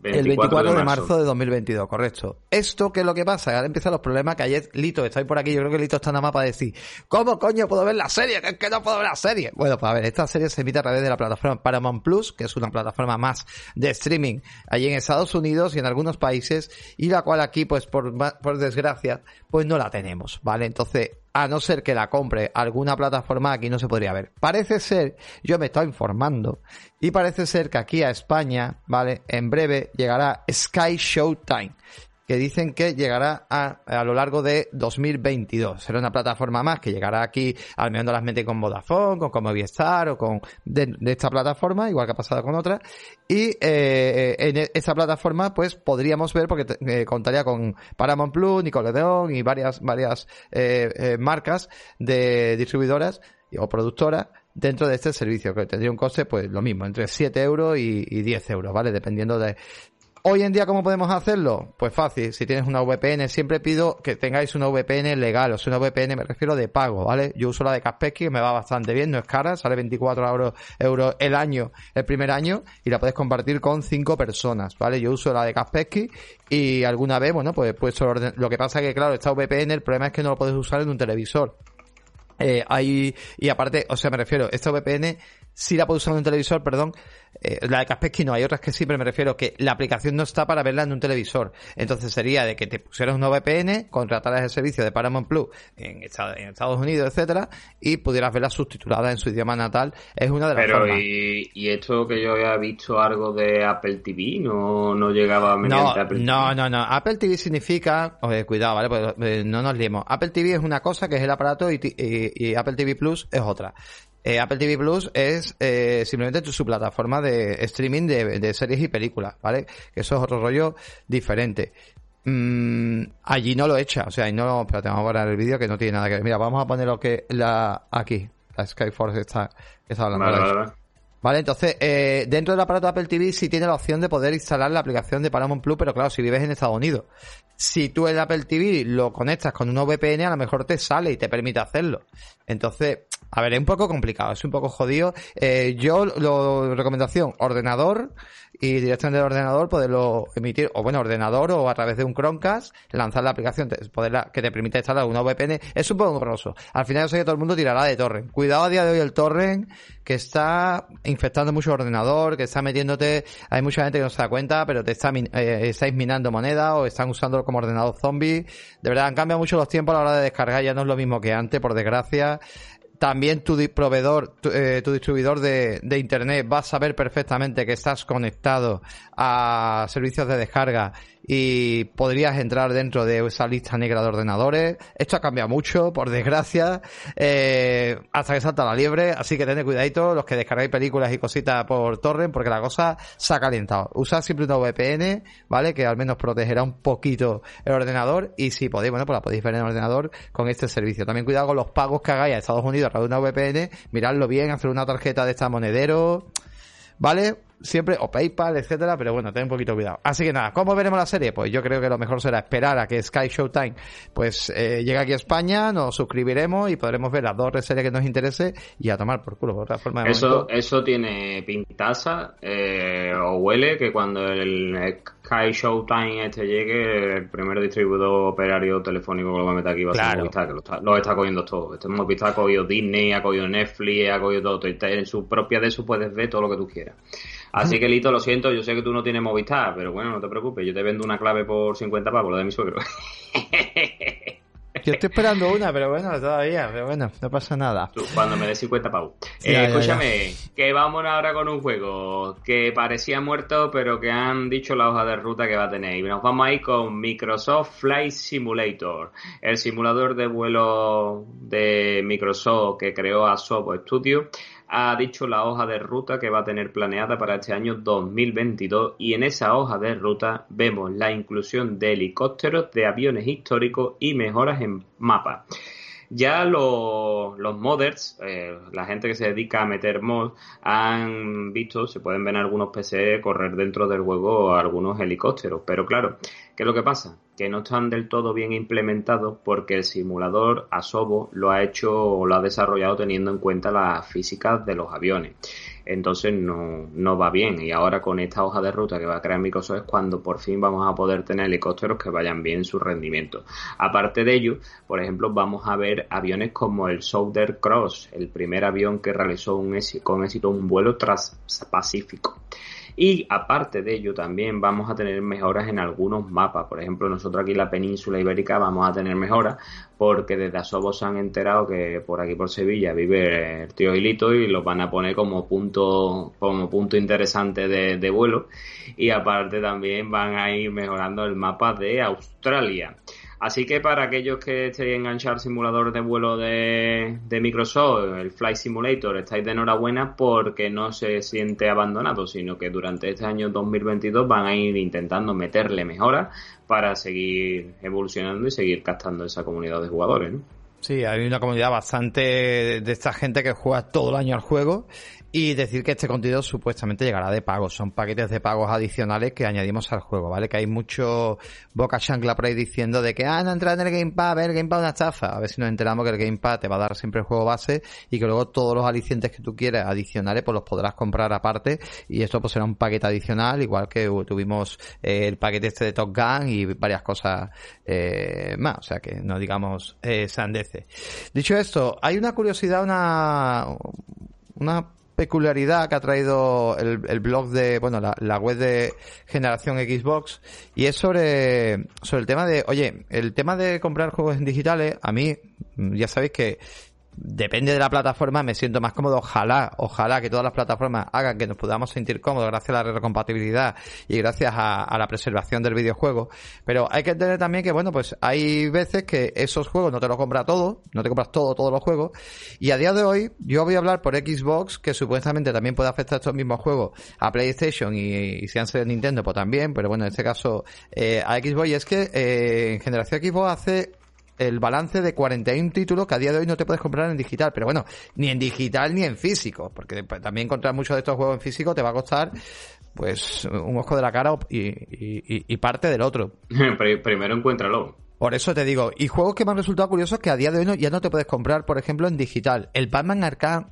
A: el 24 de marzo. de 2022, correcto. Esto, ¿qué es lo que pasa? Ahora empiezan los problemas que ayer Lito, estáis por aquí, yo creo que Lito está nada más para decir, ¿cómo coño puedo ver la serie? ¿Qué es que no puedo ver la serie? Bueno, pues a ver, esta serie se emite a través de la plataforma Paramount Plus, que es una plataforma más de streaming allí en Estados Unidos y en algunos países, y la cual aquí, pues por, por desgracia, pues no la tenemos, ¿vale? Entonces, a no ser que la compre alguna plataforma, aquí no se podría ver. Parece ser, yo me estoy informando, y parece ser que aquí a España, ¿vale? En breve llegará Sky Showtime que dicen que llegará a, a lo largo de 2022. Será una plataforma más que llegará aquí al menos las mete con Vodafone, con, con Movistar o con de, esta plataforma, igual que ha pasado con otra. Y eh, en esta plataforma, pues podríamos ver, porque eh, contaría con Paramount Plus, Nickelodeon y varias, varias eh, eh, marcas de distribuidoras o productoras dentro de este servicio, que tendría un coste, pues lo mismo, entre 7 euros y, y 10 euros, ¿vale? Dependiendo de, Hoy en día, ¿cómo podemos hacerlo? Pues fácil, si tienes una VPN, siempre pido que tengáis una VPN legal, o sea, una VPN me refiero de pago, ¿vale? Yo uso la de Kaspersky, me va bastante bien, no es cara, sale 24 euros, euros el año, el primer año, y la puedes compartir con cinco personas, ¿vale? Yo uso la de Kaspersky y alguna vez, bueno, pues, pues lo que pasa que, claro, esta VPN, el problema es que no lo puedes usar en un televisor. Eh, hay, y aparte, o sea, me refiero, esta VPN sí la puedes usar en un televisor, perdón, eh, la de Kaspersky no, hay otras que sí, pero me refiero que la aplicación no está para verla en un televisor. Entonces sería de que te pusieras una VPN, contrataras el servicio de Paramount Plus en, Estados Unidos, etcétera, y pudieras verla subtitulada en su idioma natal. Es una de las
B: pero Y, y esto que yo había visto algo de Apple TV, no, no llegaba mediante
A: no,
B: Apple TV.
A: No, no, no. Apple TV significa, oye, cuidado, ¿vale? Pues, eh, no nos liemos. Apple TV es una cosa que es el aparato y, y Apple TV Plus es otra. Eh, Apple TV Plus es eh, simplemente su plataforma de streaming de, series y películas, ¿vale? Que eso es otro rollo diferente. Mm, allí no lo echa, o sea, ahí no, pero tengo que borrar el vídeo que no tiene nada que ver. Mira, vamos a poner lo que la aquí, la Skyforce está, está hablando. Vale, entonces, eh, dentro del aparato Apple TV sí tiene la opción de poder instalar la aplicación de Paramount Plus, pero claro, si vives en Estados Unidos. Si tú el Apple TV lo conectas con un VPN, a lo mejor te sale y te permite hacerlo. Entonces, a ver, es un poco complicado, es un poco jodido. Eh, yo, lo, recomendación, ordenador, y directamente del ordenador poderlo emitir, o bueno, ordenador o a través de un Chromecast, lanzar la aplicación poderla, que te permite instalar una VPN. Es un poco engorroso. Al final yo sé que todo el mundo tirará de torrent. Cuidado a día de hoy el torrent, que está infectando mucho el ordenador, que está metiéndote, hay mucha gente que no se da cuenta, pero te está, eh, estáis minando moneda o están usándolo como ordenador zombie. De verdad, han cambiado mucho los tiempos a la hora de descargar, ya no es lo mismo que antes, por desgracia también tu proveedor, tu, eh, distribuidor de, internet va a saber perfectamente que estás conectado a servicios de descarga y podrías entrar dentro de esa lista negra de ordenadores. Esto ha cambiado mucho, por desgracia, eh, hasta que salta la liebre, así que tened cuidadito los que descargáis películas y cositas por torrent, porque la cosa se ha calentado. Usad siempre una VPN, ¿vale? Que al menos protegerá un poquito el ordenador y si podéis, bueno, pues la podéis ver en el ordenador con este servicio. También cuidado con los pagos que hagáis a Estados Unidos través de una VPN, miradlo bien, hacer una tarjeta de esta monedero, ¿vale? siempre, o PayPal, etcétera, pero bueno, ten un poquito cuidado. Así que nada, ¿cómo veremos la serie? Pues yo creo que lo mejor será esperar a que Sky Showtime pues eh, llegue aquí a España, nos suscribiremos y podremos ver las dos series que nos interese y a tomar por culo, por otra forma.
B: eso, eso tiene pintaza, eh, o huele que cuando el Sky Showtime este llegue, el primer distribuidor operario telefónico que lo va a meter aquí va a ser Movistar, que lo está, lo está cogiendo todo. Este Movistar ha cogido Disney, ha cogido Netflix, ha cogido todo. En su propia de eso puedes ver todo lo que tú quieras. Así que, Lito, lo siento, yo sé que tú no tienes Movistar, pero bueno, no te preocupes, yo te vendo una clave por 50 pavos, lo de mi suegro.
A: Yo estoy esperando una, pero bueno, todavía, pero bueno, no pasa nada.
B: Tú, cuando me des 50 pavos. Eh, escúchame, que vamos ahora con un juego que parecía muerto, pero que han dicho la hoja de ruta que va a tener. Y nos vamos a ir con Microsoft Flight Simulator, el simulador de vuelo de Microsoft que creó a Sobo Studio ha dicho la hoja de ruta que va a tener planeada para este año 2022 y en esa hoja de ruta vemos la inclusión de helicópteros, de aviones históricos y mejoras en mapas. Ya los, modders, eh, la gente que se dedica a meter mods, han visto, se pueden ver en algunos PC correr dentro del juego algunos helicópteros. Pero claro, ¿qué es lo que pasa? Que no están del todo bien implementados porque el simulador Asobo lo ha hecho o lo ha desarrollado teniendo en cuenta las físicas de los aviones entonces no, no va bien. Y ahora con esta hoja de ruta que va a crear Microsoft es cuando por fin vamos a poder tener helicópteros que vayan bien su rendimiento. Aparte de ello, por ejemplo, vamos a ver aviones como el Southern Cross, el primer avión que realizó un con éxito un vuelo transpacífico. Y aparte de ello, también vamos a tener mejoras en algunos mapas. Por ejemplo, nosotros aquí en la península ibérica vamos a tener mejoras porque desde Asobo se han enterado que por aquí por Sevilla vive el tío Hilito y los van a poner como punto, como punto interesante de, de vuelo. Y aparte también van a ir mejorando el mapa de Australia. Así que para aquellos que estéis enganchar simulador de vuelo de, Microsoft, el Flight Simulator, estáis de enhorabuena porque no se siente abandonado, sino que durante este año 2022 van a ir intentando meterle mejoras para seguir evolucionando y seguir captando esa comunidad de jugadores.
A: Sí, hay una comunidad bastante de esta gente que juega todo el año al juego y decir que este contenido supuestamente llegará de pago. Son paquetes de pagos adicionales que añadimos al juego, ¿vale? Que hay mucho boca chancla por ahí diciendo de que, ah, no entra en el Gamepad, a ver, el Gamepad es una estafa. A ver si nos enteramos que el Gamepad te va a dar siempre el juego base y que luego todos los alicientes que tú quieras adicionales, pues los podrás comprar aparte y esto pues será un paquete adicional, igual que tuvimos eh, el paquete este de Top Gun y varias cosas eh, más. O sea que no digamos eh. Dicho esto, hay una curiosidad, una, una peculiaridad que ha traído el, blog de, bueno, la, web de Generación Xbox y es sobre, sobre el tema de, oye, el tema de comprar juegos en digitales, a mí, ya sabéis que depende de la plataforma, me siento más cómodo. Ojalá, ojalá que todas las plataformas hagan que nos podamos sentir cómodos gracias a la retrocompatibilidad y gracias a, la preservación del videojuego. Pero hay que entender también que, bueno, pues hay veces que esos juegos no te los compra todo, no te compras todo, todos los juegos. Y a día de hoy, yo voy a hablar por Xbox, que supuestamente también puede afectar estos mismos juegos a PlayStation y, si han sido Nintendo, pues también, pero bueno, en este caso eh, a Xbox. Y es que eh, en generación Xbox hace el balance de 41 títulos que a día de hoy no te puedes comprar en digital. Pero bueno, ni en digital ni en físico, porque también encontrar muchos de estos juegos en físico te va a costar pues un ojo de la cara y, parte del otro.
B: Primero encuéntralo.
A: Por eso te digo, y juegos que me han resultado curiosos que a día de hoy ya no te puedes comprar, por ejemplo, en digital. El Batman Arkham,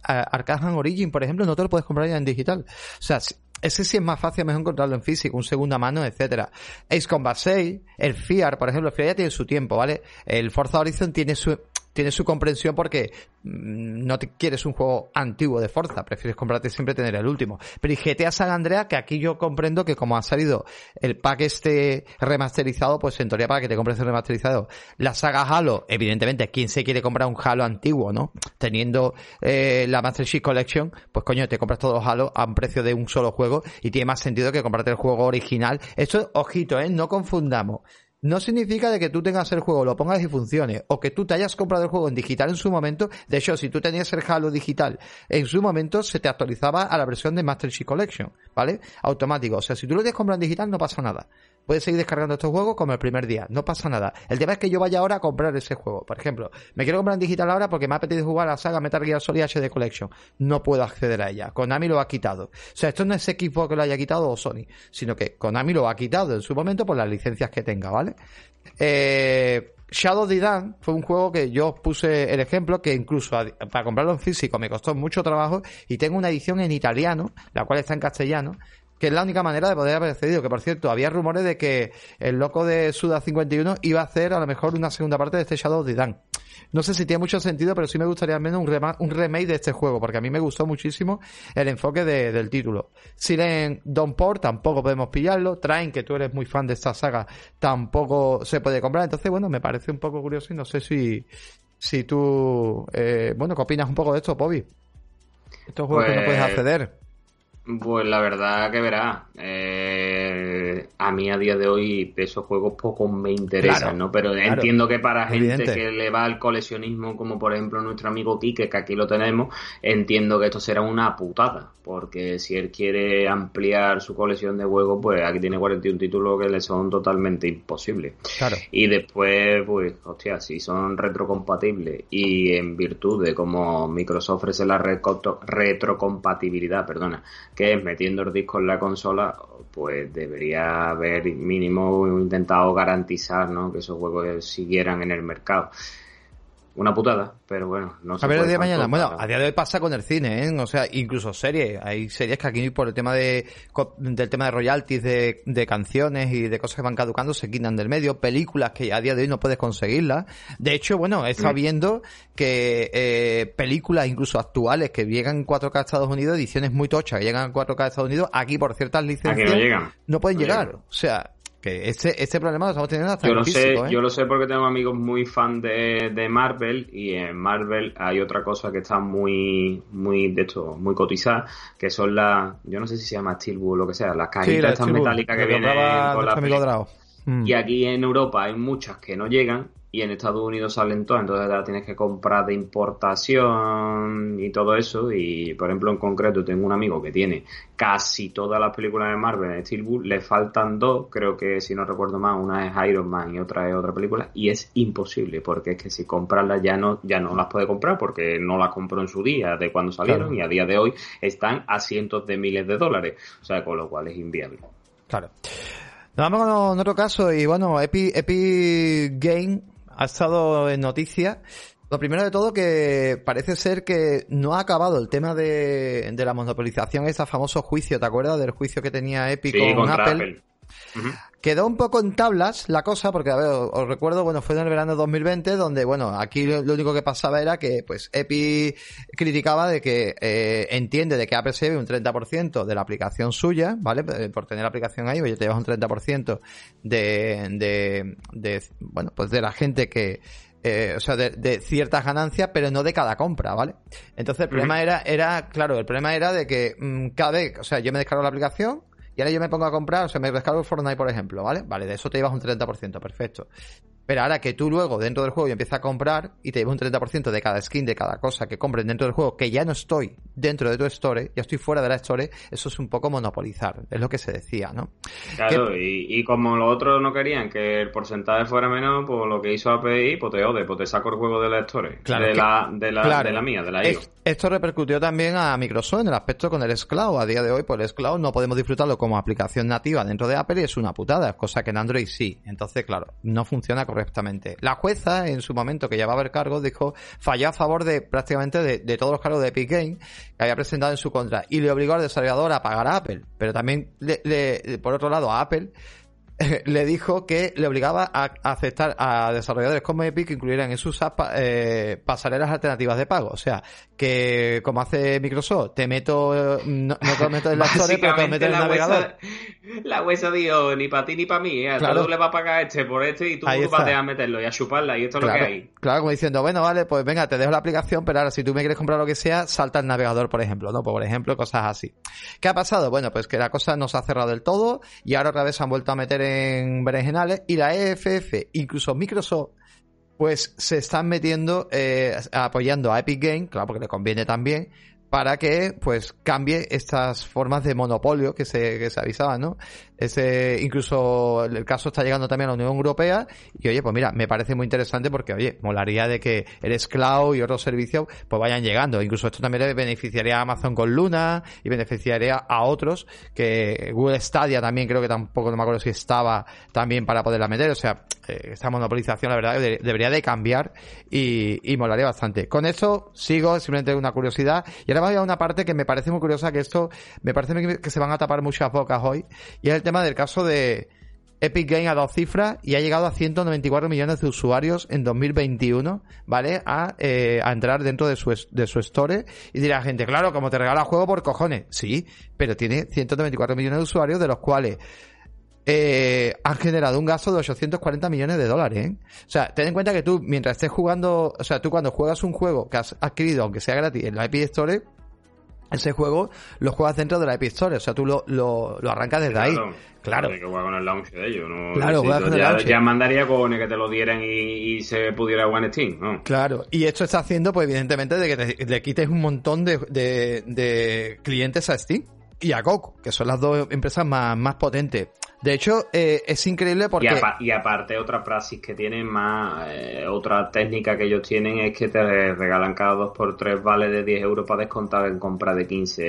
A: Origin, por ejemplo, no te lo puedes comprar ya en digital. O sea, ese sí es más fácil, mejor encontrarlo en físico, un segunda mano, etcétera. Ace Combat 6, el FIAR, por ejemplo, el FIAR tiene su tiempo, ¿vale? El Forza Horizon tiene su, tiene su comprensión porque mm, no te quieres un juego antiguo de Forza, prefieres comprarte siempre tener el último. Pero y GTA San Andrea, que aquí yo comprendo que como ha salido el pack este remasterizado, pues en teoría para que te compres el remasterizado. La saga Halo, evidentemente, ¿quién se quiere comprar un Halo antiguo, no? Teniendo eh, la Master Chief Collection, pues coño, te compras todos los Halo a un precio de un solo juego y tiene más sentido que comprarte el juego original. Esto, ojito, eh, no confundamos no significa de que tú tengas el juego, lo pongas y funcione, o que tú te hayas comprado el juego en digital en su momento. De hecho, si tú tenías el Halo digital en su momento, se te actualizaba a la versión de Master Chief Collection, ¿vale? Automático. O sea, si tú lo tienes comprado en digital, no pasa nada. Puedes seguir descargando estos juegos como el primer día, no pasa nada. El tema es que yo vaya ahora a comprar ese juego. Por ejemplo, me quiero comprar en digital ahora porque me ha apetecido jugar a la saga Metal Gear Solid HD Collection. No puedo acceder a ella. Konami lo ha quitado. O sea, esto no es equipo que lo haya quitado o Sony, sino que Konami lo ha quitado en su momento por las licencias que tenga, ¿vale? Eh, Shadow the Dan fue un juego que yo puse el ejemplo que incluso para comprarlo en físico me costó mucho trabajo y tengo una edición en italiano, la cual está en castellano, que es la única manera de poder haber accedido. Que por cierto, había rumores de que el loco de Suda 51 iba a hacer a lo mejor una segunda parte de este Shadow the Dan. No sé si tiene mucho sentido, pero sí me gustaría al menos un, un remake de este juego, porque a mí me gustó muchísimo el enfoque del título. Silen Port tampoco podemos pillarlo. Train, que tú eres muy fan de esta saga, tampoco se puede comprar. Entonces, bueno, me parece un poco curioso y no sé si, si tú, eh, bueno, ¿qué opinas un poco de esto, Bobby? Estos juegos que no puedes pues, acceder.
B: Pues la verdad que verá. Eh, a mí a día de hoy esos juegos poco me interesan, ¿no? Pero entiendo que para gente que le va al coleccionismo, como por ejemplo nuestro amigo Quique, que aquí lo tenemos, entiendo que esto será una putada. Porque si él quiere ampliar su colección de juegos, pues aquí tiene 41 títulos que le son totalmente imposibles. Claro. Y después, pues, hostia, si son retrocompatibles y en virtud de como Microsoft ofrece la retrocompatibilidad, perdona, que es metiendo el disco en la consola, pues debería haber mínimo intentado garantizar ¿no? que esos juegos siguieran en el mercado una putada, pero bueno, no
A: sé. A ver el día de mañana. Bueno, a día de hoy pasa con el cine, ¿eh? O sea, incluso series. Hay series que aquí por el tema de del tema de royalties de, de canciones y de cosas que van caducando se quitan del medio. Películas que a día de hoy no puedes conseguirlas. De hecho, bueno, he estado mm. viendo que eh, películas incluso actuales que llegan en 4K a Estados Unidos, ediciones muy tochas que llegan en 4K a Estados Unidos, aquí por ciertas licencias no, pueden llegar. O sea, que este, este problema lo estamos teniendo hasta
B: yo lo sé, ¿eh? Yo lo sé porque tengo amigos muy fan de, de, Marvel y en Marvel hay otra cosa que está muy, muy, de hecho, muy cotizada, que son las, yo no sé si se llama Steelbook o lo que sea, las cajitas estas metálicas que, vienen con la mm. Y aquí en Europa hay muchas que no llegan y en Estados Unidos salen todas, entonces la tienes que comprar de importación y todo eso. Y por ejemplo, en concreto, tengo un amigo que tiene casi todas las películas de Marvel en Steelbook, le faltan dos, creo que si no recuerdo mal, una es Iron Man y otra es otra película, y es imposible, porque es que si comprarlas ya no, ya no las puede comprar, porque no las compró en su día de cuando salieron, y a día de hoy están a cientos de miles de dólares, o sea, con lo cual es inviable.
A: Claro. Nos vamos con otro caso, y bueno, Epic, Epic Game ha estado en noticias. Lo primero de todo que parece ser que no ha acabado el tema de, la monopolización, ese famoso juicio, ¿te acuerdas del juicio que tenía Epic con Apple? Quedó un poco en tablas la cosa, porque a ver, os recuerdo, bueno, fue en el verano de 2020, donde, bueno, aquí lo, único que pasaba era que, pues, Epic criticaba de que eh, entiende de que Apple se lleve un 30% de la aplicación suya, ¿vale? Eh, por tener la aplicación ahí, oye, te llevas un 30% de, de, de, bueno, pues de la gente que, eh, o sea, de, ciertas ganancias, pero no de cada compra, ¿vale? Entonces el problema era, era, claro, el problema era de que mm, cada vez, o sea, yo me descargo la aplicación, y ahora yo me pongo a comprar, o sea, me descargo Fortnite, por ejemplo, ¿vale? Vale, de eso te llevas un 30%, perfecto. Pero ahora que tú luego dentro del juego y empiezas a comprar y te llevas un 30% de cada skin, de cada cosa que compren dentro del juego, que ya no estoy dentro de tu store, ya estoy fuera de la store, eso es un poco monopolizar, es lo que se decía, ¿no?
B: Claro, y, como los otros no querían que el porcentaje fuera menor, pues lo que hizo API, pues te ode, pues te saco el juego de la store,
A: claro,
B: de, la, de, la, de la mía, de la IO.
A: Esto repercutió también a Microsoft en el aspecto con el Xcloud. A día de hoy, pues el Xcloud no podemos disfrutarlo como aplicación nativa dentro de Apple y es una putada, cosa que en Android sí. Entonces, claro, no funciona correctamente. La jueza, en su momento que llevaba el cargo, dijo, falló a favor de prácticamente de, todos los cargos de Epic Game que había presentado en su contra y le obligó al desarrollador a pagar a Apple. Pero también, le, por otro lado, a Apple le dijo que le obligaba a aceptar a desarrolladores como Epic que incluyeran en sus apps eh, pasarelas alternativas de pago. O sea, que como hace Microsoft, te meto, no, te lo meto en la Store, pero te lo meto en el navegador.
B: la huesa dijo, ni para ti ni para mí, ¿eh? Claro. le va a pagar este por este y tú vas a meterlo y a chuparla y esto es lo que hay.
A: Claro, como diciendo, bueno, vale, pues venga, te dejo la aplicación, pero ahora si tú me quieres comprar lo que sea, salta el navegador, por ejemplo, ¿no? Pues, por ejemplo, cosas así. ¿Qué ha pasado? Bueno, pues que la cosa no se ha cerrado del todo y ahora otra vez se han vuelto a meter en berenjenales y la EFF, incluso Microsoft, pues se están metiendo, eh, apoyando a Epic Game, claro, porque le conviene también, para que pues cambie estas formas de monopolio que se, que se avisaban, ¿no? Ese, incluso el caso está llegando también a la Unión Europea y oye, pues mira, me parece muy interesante porque oye, molaría de que el Cloud y otros servicios pues vayan llegando. Incluso esto también beneficiaría a Amazon con Luna y beneficiaría a otros que Google Stadia también creo que tampoco no me acuerdo si estaba también para poderla meter. O sea, eh, esta monopolización la verdad debería de cambiar y, y molaría bastante. Con esto sigo, simplemente una curiosidad y ahora voy a una parte que me parece muy curiosa que esto me parece que se van a tapar muchas bocas hoy y es el tema del caso de Epic Game a dos cifras y ha llegado a 194 millones de usuarios en 2021, ¿vale? A, eh, a entrar dentro de su, de su store. Y dirá gente, claro, como te regala juego por cojones. Sí, pero tiene 194 millones de usuarios, de los cuales eh, han generado un gasto de 840 millones de dólares. ¿eh? O sea, ten en cuenta que tú, mientras estés jugando, o sea, tú cuando juegas un juego que has adquirido, aunque sea gratis, en la Epic Store, ese juego lo juegas dentro de la Epic Store, o sea, tú lo, lo, lo arrancas desde ahí. Claro.
B: que con el launch de ellos, ¿no?
A: Claro, con
B: ya, mandaría con que te lo dieran y, se pudiera jugar en Steam, ¿no?
A: Claro, y esto está haciendo, pues evidentemente, de que le quites un montón de, de, de clientes a Steam y a Coco, que son las dos empresas más, más potentes. De hecho, eh, es increíble porque...
B: Y, aparte otra praxis que tienen más, eh, otra técnica que ellos tienen es que te regalan cada dos por tres vale de 10 euros para descontar en compra de 15,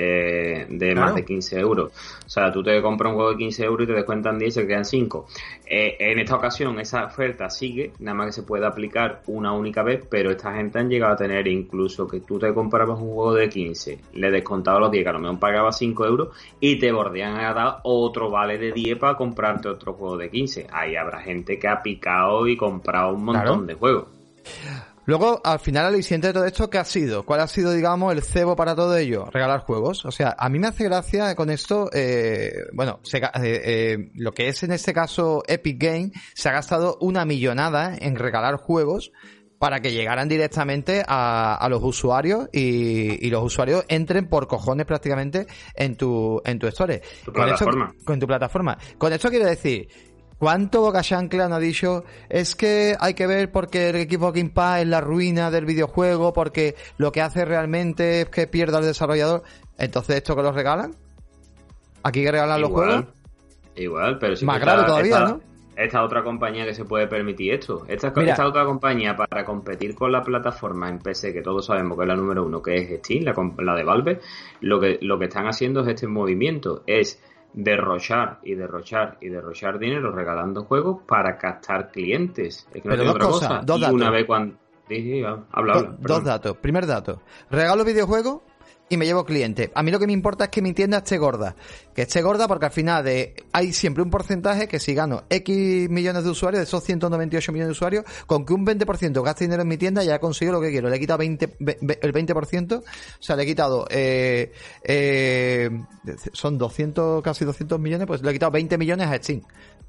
B: de más de 15 euros. O sea, tú te compras un juego de 15 euros y te descuentan 10 y se quedan 5. Eh, en esta ocasión esa oferta sigue, nada más que se puede aplicar una única vez, pero esta gente han llegado a tener incluso que tú te comprabas un juego de 15, le descontaba los 10, que a lo mejor pagaba 5 euros y te bordean a dar otro vale de 10 para comprarte otro juego de 15. Ahí habrá gente que ha picado y comprado un montón de juegos.
A: Luego, al final, al aliciente de todo esto, ¿qué ha sido? ¿Cuál ha sido, digamos, el cebo para todo ello? Regalar juegos. O sea, a mí me hace gracia con esto, eh, bueno, se, eh, eh, lo que es en este caso Epic Game, se ha gastado una millonada en regalar juegos para que llegaran directamente a, a los usuarios y, y, los usuarios entren por cojones prácticamente en tu, en tu store.
B: con
A: tu plataforma. Con esto quiero decir, ¿Cuánto Boca Shankland ha dicho? Es que hay que ver porque el equipo Game Pass es la ruina del videojuego, porque lo que hace realmente es que pierda al desarrollador. Entonces, ¿esto que los regalan? ¿Aquí que regalan los juegos?
B: Igual, pero si
A: Más grave todavía, ¿no?
B: Esta otra compañía que se puede permitir esto. Esta, esta, otra compañía para competir con la plataforma en PC, que todos sabemos que es la número uno, que es Steam, la, la de Valve, lo que, lo que están haciendo es este movimiento, es derrochar y derrochar y derrochar dinero regalando juegos para captar clientes. Es que
A: Pero dos cosas, dos datos.
B: Una vez cuando... habla,
A: dos datos. Primer dato. Regalo videojuegos y me llevo cliente. A mí lo que me importa es que mi tienda esté gorda. Que esté gorda porque al final de, hay siempre un porcentaje que si gano X millones de usuarios, de esos 198 millones de usuarios, con que un 20% gaste dinero en mi tienda ya consigo lo que quiero. Le he quitado 20, el 20%, o sea, le he quitado, eh, eh, son 200, casi 200 millones, pues le he quitado 20 millones a Steam.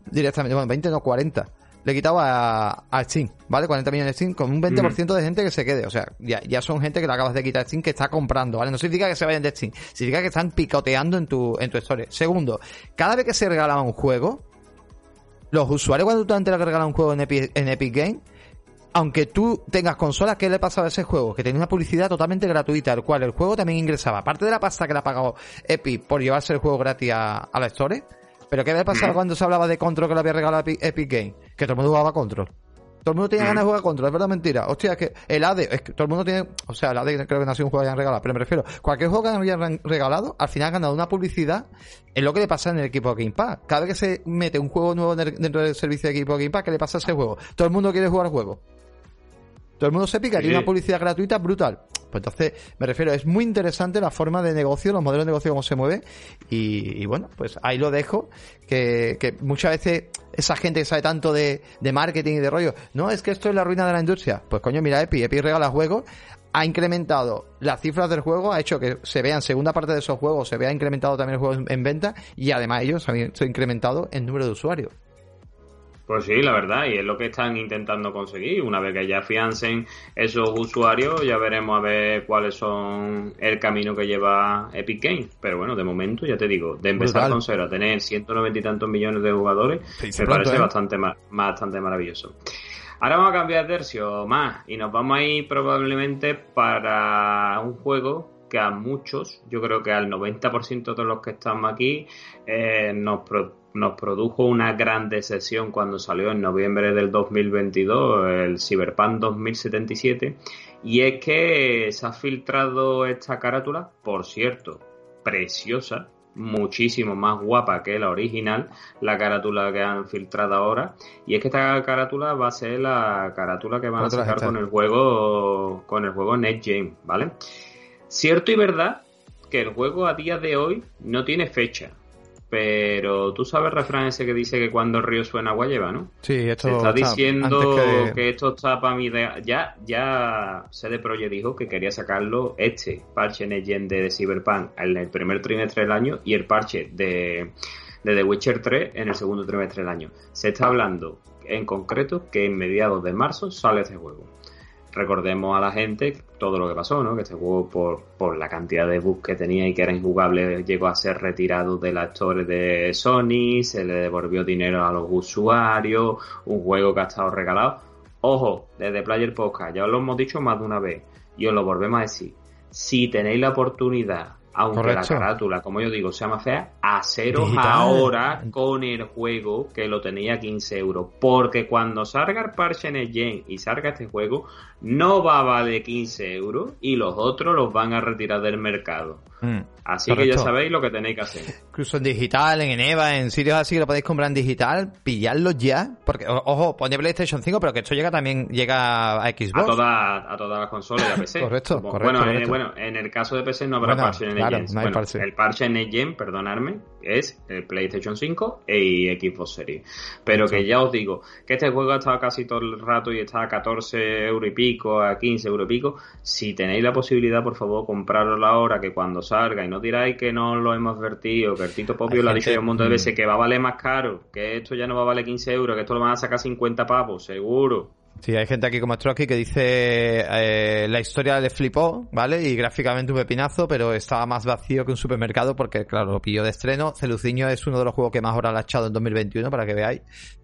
A: Directamente, bueno, 20 no 40 le he quitado a, a Steam, ¿vale? 40 millones de Steam, con un 20% de gente que se quede. O sea, ya, ya son gente que le acabas de quitar Steam que está comprando, ¿vale? No significa que se vayan de Steam, significa que están picoteando en tu, en tu historia. Segundo, cada vez que se regalaba un juego, los usuarios cuando tú antes le regalas un juego en Epic, en Epic Game, aunque tú tengas consolas, ¿qué le pasaba a ese juego? Que tenía una publicidad totalmente gratuita, al cual el juego también ingresaba, aparte de la pasta que le ha pagado Epic por llevarse el juego gratis a, la Store, pero ¿qué le pasaba cuando se hablaba de Control que le había regalado Epic, Game? Que todo el mundo jugaba Control. Todo el mundo tenía ganas de jugar Control, es verdad mentira. Hostia, es que el ADE, es que todo el mundo tiene, o sea, el ADE creo que no ha sido un juego que hayan regalado, pero me refiero, cualquier juego que hayan regalado, al final ha ganado una publicidad, es lo que le pasa en el equipo de Game Pass. Cada vez que se mete un juego nuevo dentro del servicio de equipo de Game Pass, ¿qué le pasa a ese juego? Todo el mundo quiere jugar el juego. Todo el mundo se pica, tiene una publicidad gratuita brutal. Pues entonces, me refiero, es muy interesante la forma de negocio, los modelos de negocio, cómo se mueve. Y, bueno, pues ahí lo dejo. Que, que, muchas veces esa gente que sabe tanto de, de, marketing y de rollo, no, es que esto es la ruina de la industria. Pues coño, mira, Epi, Epi regala juegos, ha incrementado las cifras del juego, ha hecho que se vean segunda parte de esos juegos, se vea incrementado también el juego en, venta y además ellos han incrementado el número de usuarios.
B: Pues sí, la verdad, y es lo que están intentando conseguir. Una vez que ya afiancen esos usuarios, ya veremos a ver cuáles son el camino que lleva Epic Games. Pero bueno, de momento, ya te digo, de empezar con cero a tener 190 y tantos millones de jugadores, me parece ¿eh? bastante, bastante maravilloso. Ahora vamos a cambiar de tercio más y nos vamos a ir probablemente para un juego que a muchos, yo creo que al 90% de los que estamos aquí, eh, nos, nos produjo una gran decepción cuando salió en noviembre del 2022 el Cyberpunk 2077 y es que se ha filtrado esta carátula, por cierto, preciosa, muchísimo más guapa que la original, la carátula que han filtrado ahora. Y es que esta carátula va a ser la carátula que van a sacar con el juego, con el juego Next Game, ¿vale? Cierto y verdad que el juego a día de hoy no tiene fecha. Pero tú sabes el refrán ese que dice que cuando el río suena agua lleva, ¿no?
A: Sí, esto
B: Se está diciendo que... esto está para mi idea. Ya, ya CD Projekt dijo que quería sacarlo este parche Next de Cyberpunk en el primer trimestre del año y el parche de, de The Witcher 3 en el segundo trimestre del año. Se está hablando en concreto que en mediados de marzo sale este juego recordemos a la gente todo lo que pasó, ¿no? Que este juego, por, por la cantidad de bugs que tenía y que era injugable, llegó a ser retirado de la store de Sony, se le devolvió dinero a los usuarios, un juego que ha estado regalado. Ojo, desde Player Podcast, ya os lo hemos dicho más de una vez y os lo volvemos a decir. Si tenéis la oportunidad aunque la carátula, como yo digo, sea más fea, haceros ahora con el juego que lo tenía a 15 euros. Porque cuando salga el parche en el Gen y salga este juego, no va a valer 15 euros y los otros los van a retirar del mercado. Mm, así que ya sabéis lo que tenéis que hacer.
A: Incluso en digital, en Eva, en sitios así que lo podéis comprar en digital, pilladlos ya. Porque, ojo, pone PlayStation 5, pero que esto llega también llega a Xbox.
B: A, todas a todas las consolas y a PC.
A: correcto, correcto,
B: bueno,
A: En,
B: bueno, en el caso de PC no habrá parche en el El parche en Gen, perdonadme, es el PlayStation 5 y Xbox Series. Pero que ya os digo, que este juego ha estado casi todo el rato y está a 14 euros y pico, a 15 euros y pico. Si tenéis la posibilidad, por favor, comprarlo ahora, que cuando salga y no diráis que no lo hemos vertido, que el Tito Popio lo ha dicho un montón de veces, que va a valer más caro, que esto ya no va a valer 15 euros, que esto lo van a sacar 50 pavos, seguro.
A: Sí, hay gente aquí como Strocky que dice eh, la historia le flipó, ¿vale? Y gráficamente un pepinazo, pero estaba más vacío que un supermercado porque, claro, lo pilló de estreno. Celuciño es uno de los juegos que más horas ha echado en 2021, para que veáis.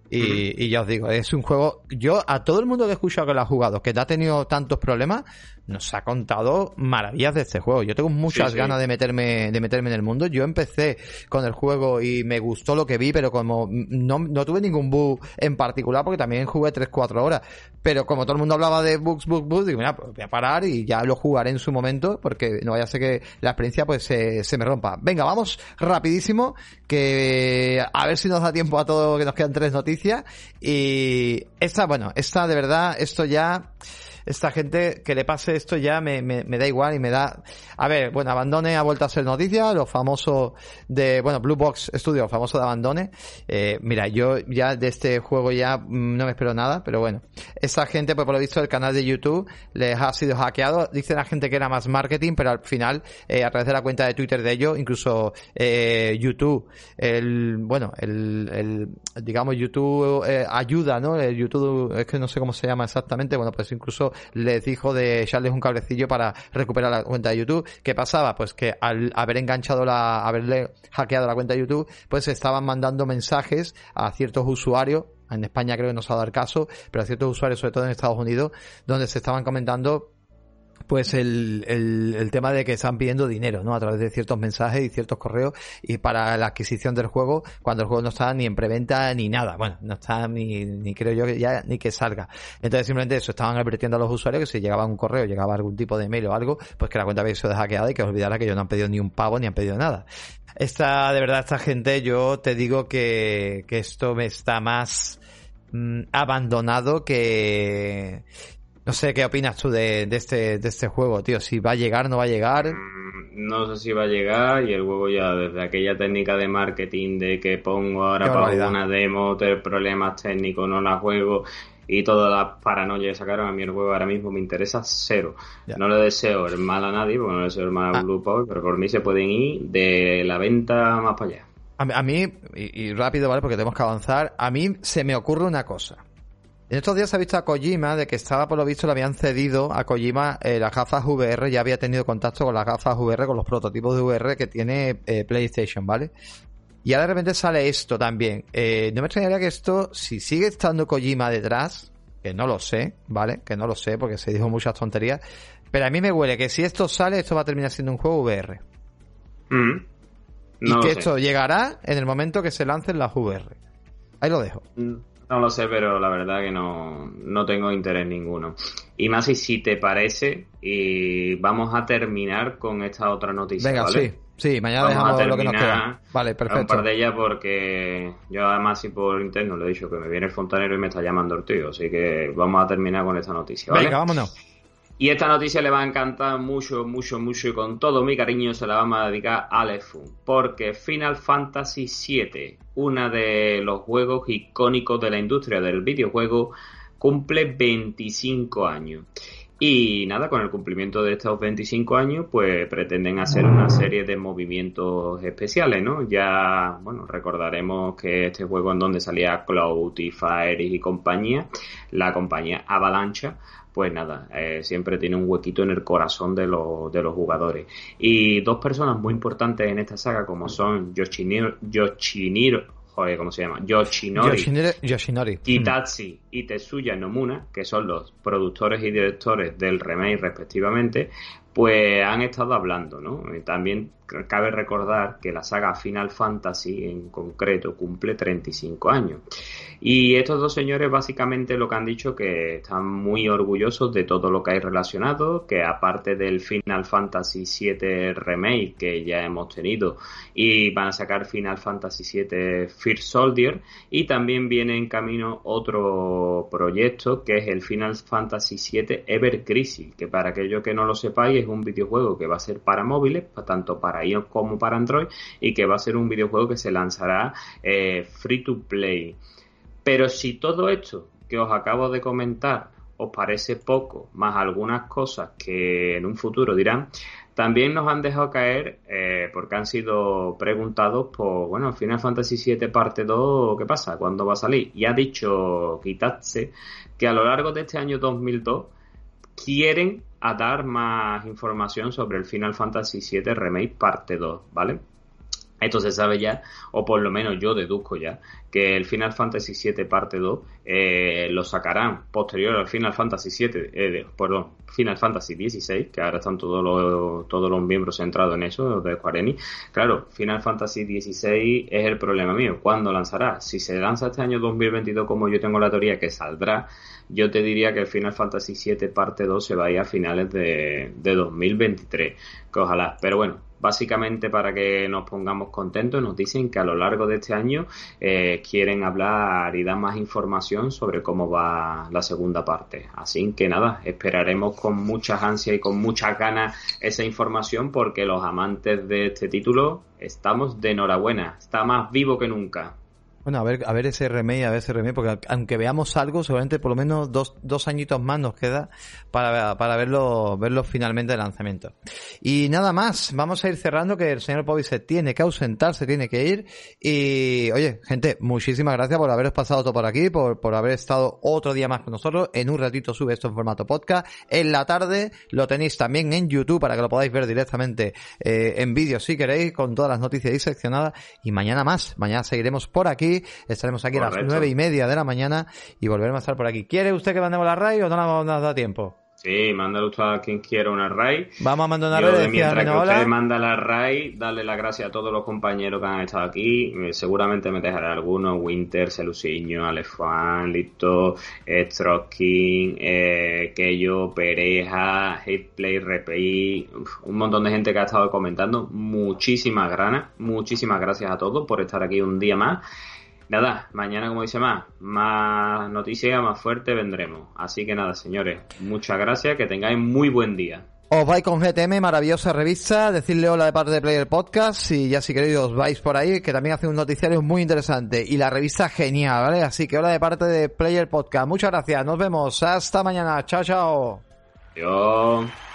A: Y, y, ya os digo, es un juego. Yo, a todo el mundo que he escuchado que lo ha jugado, que te ha tenido tantos problemas, nos ha contado maravillas de este juego. Yo tengo muchas ganas de meterme, de meterme en el mundo. Yo empecé con el juego y me gustó lo que vi, pero como no, no tuve ningún bug en particular, porque también jugué 3-4 horas. Pero como todo el mundo hablaba de bugs, bugs, bugs, digo, mira, pues voy a parar y ya lo jugaré en su momento, porque no vaya a ser que la experiencia pues se, se me rompa. Venga, vamos rapidísimo, que a ver si nos da tiempo a todo, que nos quedan tres noticias. Y esta, bueno, esta de verdad, esto ya esta gente que le pase esto ya me, me, me, da igual y me da... A ver, bueno, Abandone ha vuelto a ser noticia, lo famoso de, bueno, Blue Box Studio, famoso de Abandone. Eh, mira, yo ya de este juego ya mm, no me espero nada, pero bueno. Esa gente, pues por lo visto, el canal de YouTube les ha sido hackeado. Dice la gente que era más marketing, pero al final, eh, a través de la cuenta de Twitter de ellos, incluso eh, YouTube, el, bueno, el, el digamos, YouTube eh, ayuda, ¿no? El YouTube, es que no sé cómo se llama exactamente, bueno, pues incluso les dijo de echarles un cablecillo para recuperar la cuenta de YouTube. ¿Qué pasaba? Pues que al haber enganchado la, haberle hackeado la cuenta de YouTube, pues estaban mandando mensajes a ciertos usuarios en España creo que no se ha dado el caso, pero a ciertos usuarios, sobre todo en Estados Unidos, donde se estaban comentando pues el, el, el, tema de que están pidiendo dinero, ¿no? A través de ciertos mensajes y ciertos correos y para la adquisición del juego cuando el juego no está ni en preventa ni nada. Bueno, no está ni, ni creo yo que ya ni que salga. Entonces simplemente eso, estaban advirtiendo a los usuarios que si llegaba un correo, llegaba algún tipo de email o algo, pues que la cuenta había sido hackeada y que olvidara que ellos no han pedido ni un pago ni han pedido nada. Esta, de verdad, esta gente, yo te digo que, que esto me está más mm, abandonado que, no sé qué opinas tú de, de, este, de este juego, tío. Si va a llegar, no va a llegar.
B: No sé si va a llegar y el juego ya desde aquella técnica de marketing de que pongo ahora para una demo, de problemas técnicos, no la juego y todas las paranoias que sacaron a mí el juego ahora mismo me interesa cero. No le deseo el mal a nadie, porque no le deseo el mal a ah. Blue Power, pero por mí se pueden ir de la venta más para allá.
A: A, mí, y, y rápido, ¿vale? Porque tenemos que avanzar. A mí se me ocurre una cosa. En estos días se ha visto a Kojima de que estaba, por lo visto, le habían cedido a Kojima eh, las gafas VR, ya había tenido contacto con las gafas VR, con los prototipos de VR que tiene eh, PlayStation, ¿vale? Y ahora de repente sale esto también. Eh, no me extrañaría que esto, si sigue estando Kojima detrás, que no lo sé, ¿vale? Que no lo sé porque se dijo muchas tonterías, pero a mí me huele que si esto sale, esto va a terminar siendo un juego VR.
B: Mm.
A: y que esto llegará en el momento que se lancen las VR. Ahí lo dejo.
B: Mm. No lo sé, pero la verdad que no, no tengo interés ninguno. Y más y si te parece, y vamos a terminar con esta otra noticia.
A: Venga, sí, sí, mañana dejamos lo que nos queda. Vale, perfecto.
B: Un par de ellas porque yo además y por interno le he dicho que me viene el fontanero y me está llamando el tío, así que vamos a terminar con esta noticia. ¿vale?
A: Venga, vámonos.
B: Y esta noticia le va a encantar mucho, mucho, mucho y con todo mi cariño se la vamos a dedicar a Lefu. Porque Final Fantasy VII, uno de los juegos icónicos de la industria del videojuego, cumple 25 años. Y nada, con el cumplimiento de estos 25 años, pues pretenden hacer una serie de movimientos especiales, ¿no? Ya, bueno, recordaremos que este juego en donde salía Cloud y Fire y compañía, la compañía Avalancha, pues nada, eh, siempre tiene un huequito en el corazón de, los, de los jugadores. Y dos personas muy importantes en esta saga, como son Yoshiniro, Yoshiniro joder, ¿cómo se llama? Yoshinori,
A: Yoshinori, Yoshinori.
B: Kitatsi y Tetsuya Nomuna, que son los productores y directores del remake respectivamente, pues han estado hablando, ¿no? También cabe recordar que la saga Final Fantasy en concreto cumple 35 años. Y estos dos señores básicamente lo que han dicho que están muy orgullosos de todo lo que hay relacionado, que aparte del Final Fantasy VII Remake que ya hemos tenido y van a sacar Final Fantasy VII First Soldier y también viene en camino otro proyecto que es el Final Fantasy VII Ever Crisis, que para aquellos que no lo sepáis es un videojuego que va a ser para móviles, tanto para iOS como para Android y que va a ser un videojuego que se lanzará eh, free to play. Pero si todo esto que os acabo de comentar os parece poco, más algunas cosas que en un futuro dirán, también nos han dejado caer, eh, porque han sido preguntados por, bueno, Final Fantasy VII parte 2, ¿qué pasa? ¿Cuándo va a salir? Y ha dicho Kitatse que a lo largo de este año 2002 quieren dar más información sobre el Final Fantasy VII Remake parte 2, ¿vale? Esto se sabe ya, o por lo menos yo deduzco ya, que el Final Fantasy VII parte 2 eh, lo sacarán posterior al Final Fantasy VII, eh, perdón, Final Fantasy XVI, que ahora están todos los, todos los miembros centrados en eso, de Square Enix. Claro, Final Fantasy XVI es el problema mío. ¿Cuándo lanzará? Si se lanza este año 2022, como yo tengo la teoría que saldrá, yo te diría que el Final Fantasy VII parte 2 se va a ir a finales de, de 2023. Que ojalá. Pero bueno, básicamente para que nos pongamos contentos, nos dicen que a lo largo de este año eh, quieren hablar y dar más información sobre cómo va la segunda parte. Así que nada, esperaremos con muchas ansias y con muchas ganas esa información porque los amantes de este título estamos de enhorabuena, está más vivo que nunca.
A: Bueno, a ver, a ver ese remake, a ver ese remake, porque aunque veamos algo, seguramente por lo menos dos, dos añitos más nos queda para, para verlo, verlo finalmente de lanzamiento. Y nada más, vamos a ir cerrando que el señor Bobby se tiene que ausentar, se tiene que ir. Y, oye, gente, muchísimas gracias por haberos pasado todo por aquí, por, por haber estado otro día más con nosotros. En un ratito sube esto en formato podcast. En la tarde lo tenéis también en YouTube para que lo podáis ver directamente eh, en vídeo si queréis, con todas las noticias diseccionadas. Y mañana más, mañana seguiremos por aquí Estaremos aquí a las nueve y media de la mañana y volveremos a estar por aquí. ¿Quiere usted que mandemos la RAI o no nos da tiempo?
B: Sí, mándale usted a quien quiera una RAI.
A: Vamos a mandar una RAI.
B: Mientras que usted manda la RAI, darle las gracias a todos los compañeros que han estado aquí. Eh, seguramente me dejaré algunos. Winter, Celusiño, Alefan, Lito, Stroking, eh, Keyo, Pereja, Hitplay, Repi. Un montón de gente que ha estado comentando. Muchísimas ganas. Muchísimas gracias a todos por estar aquí un día más nada, mañana, como dice más, más noticias, más fuerte vendremos. Así que nada, señores, muchas gracias, que tengáis muy buen día.
A: Os vais con GTM, maravillosa revista, decirle hola de parte de Player Podcast y ya si queréis os vais por ahí, que también hace un noticiario muy interesante y la revista genial, ¿vale? Así que hola de parte de Player Podcast. Muchas gracias, nos vemos, hasta mañana, chao, chao.
B: Adiós.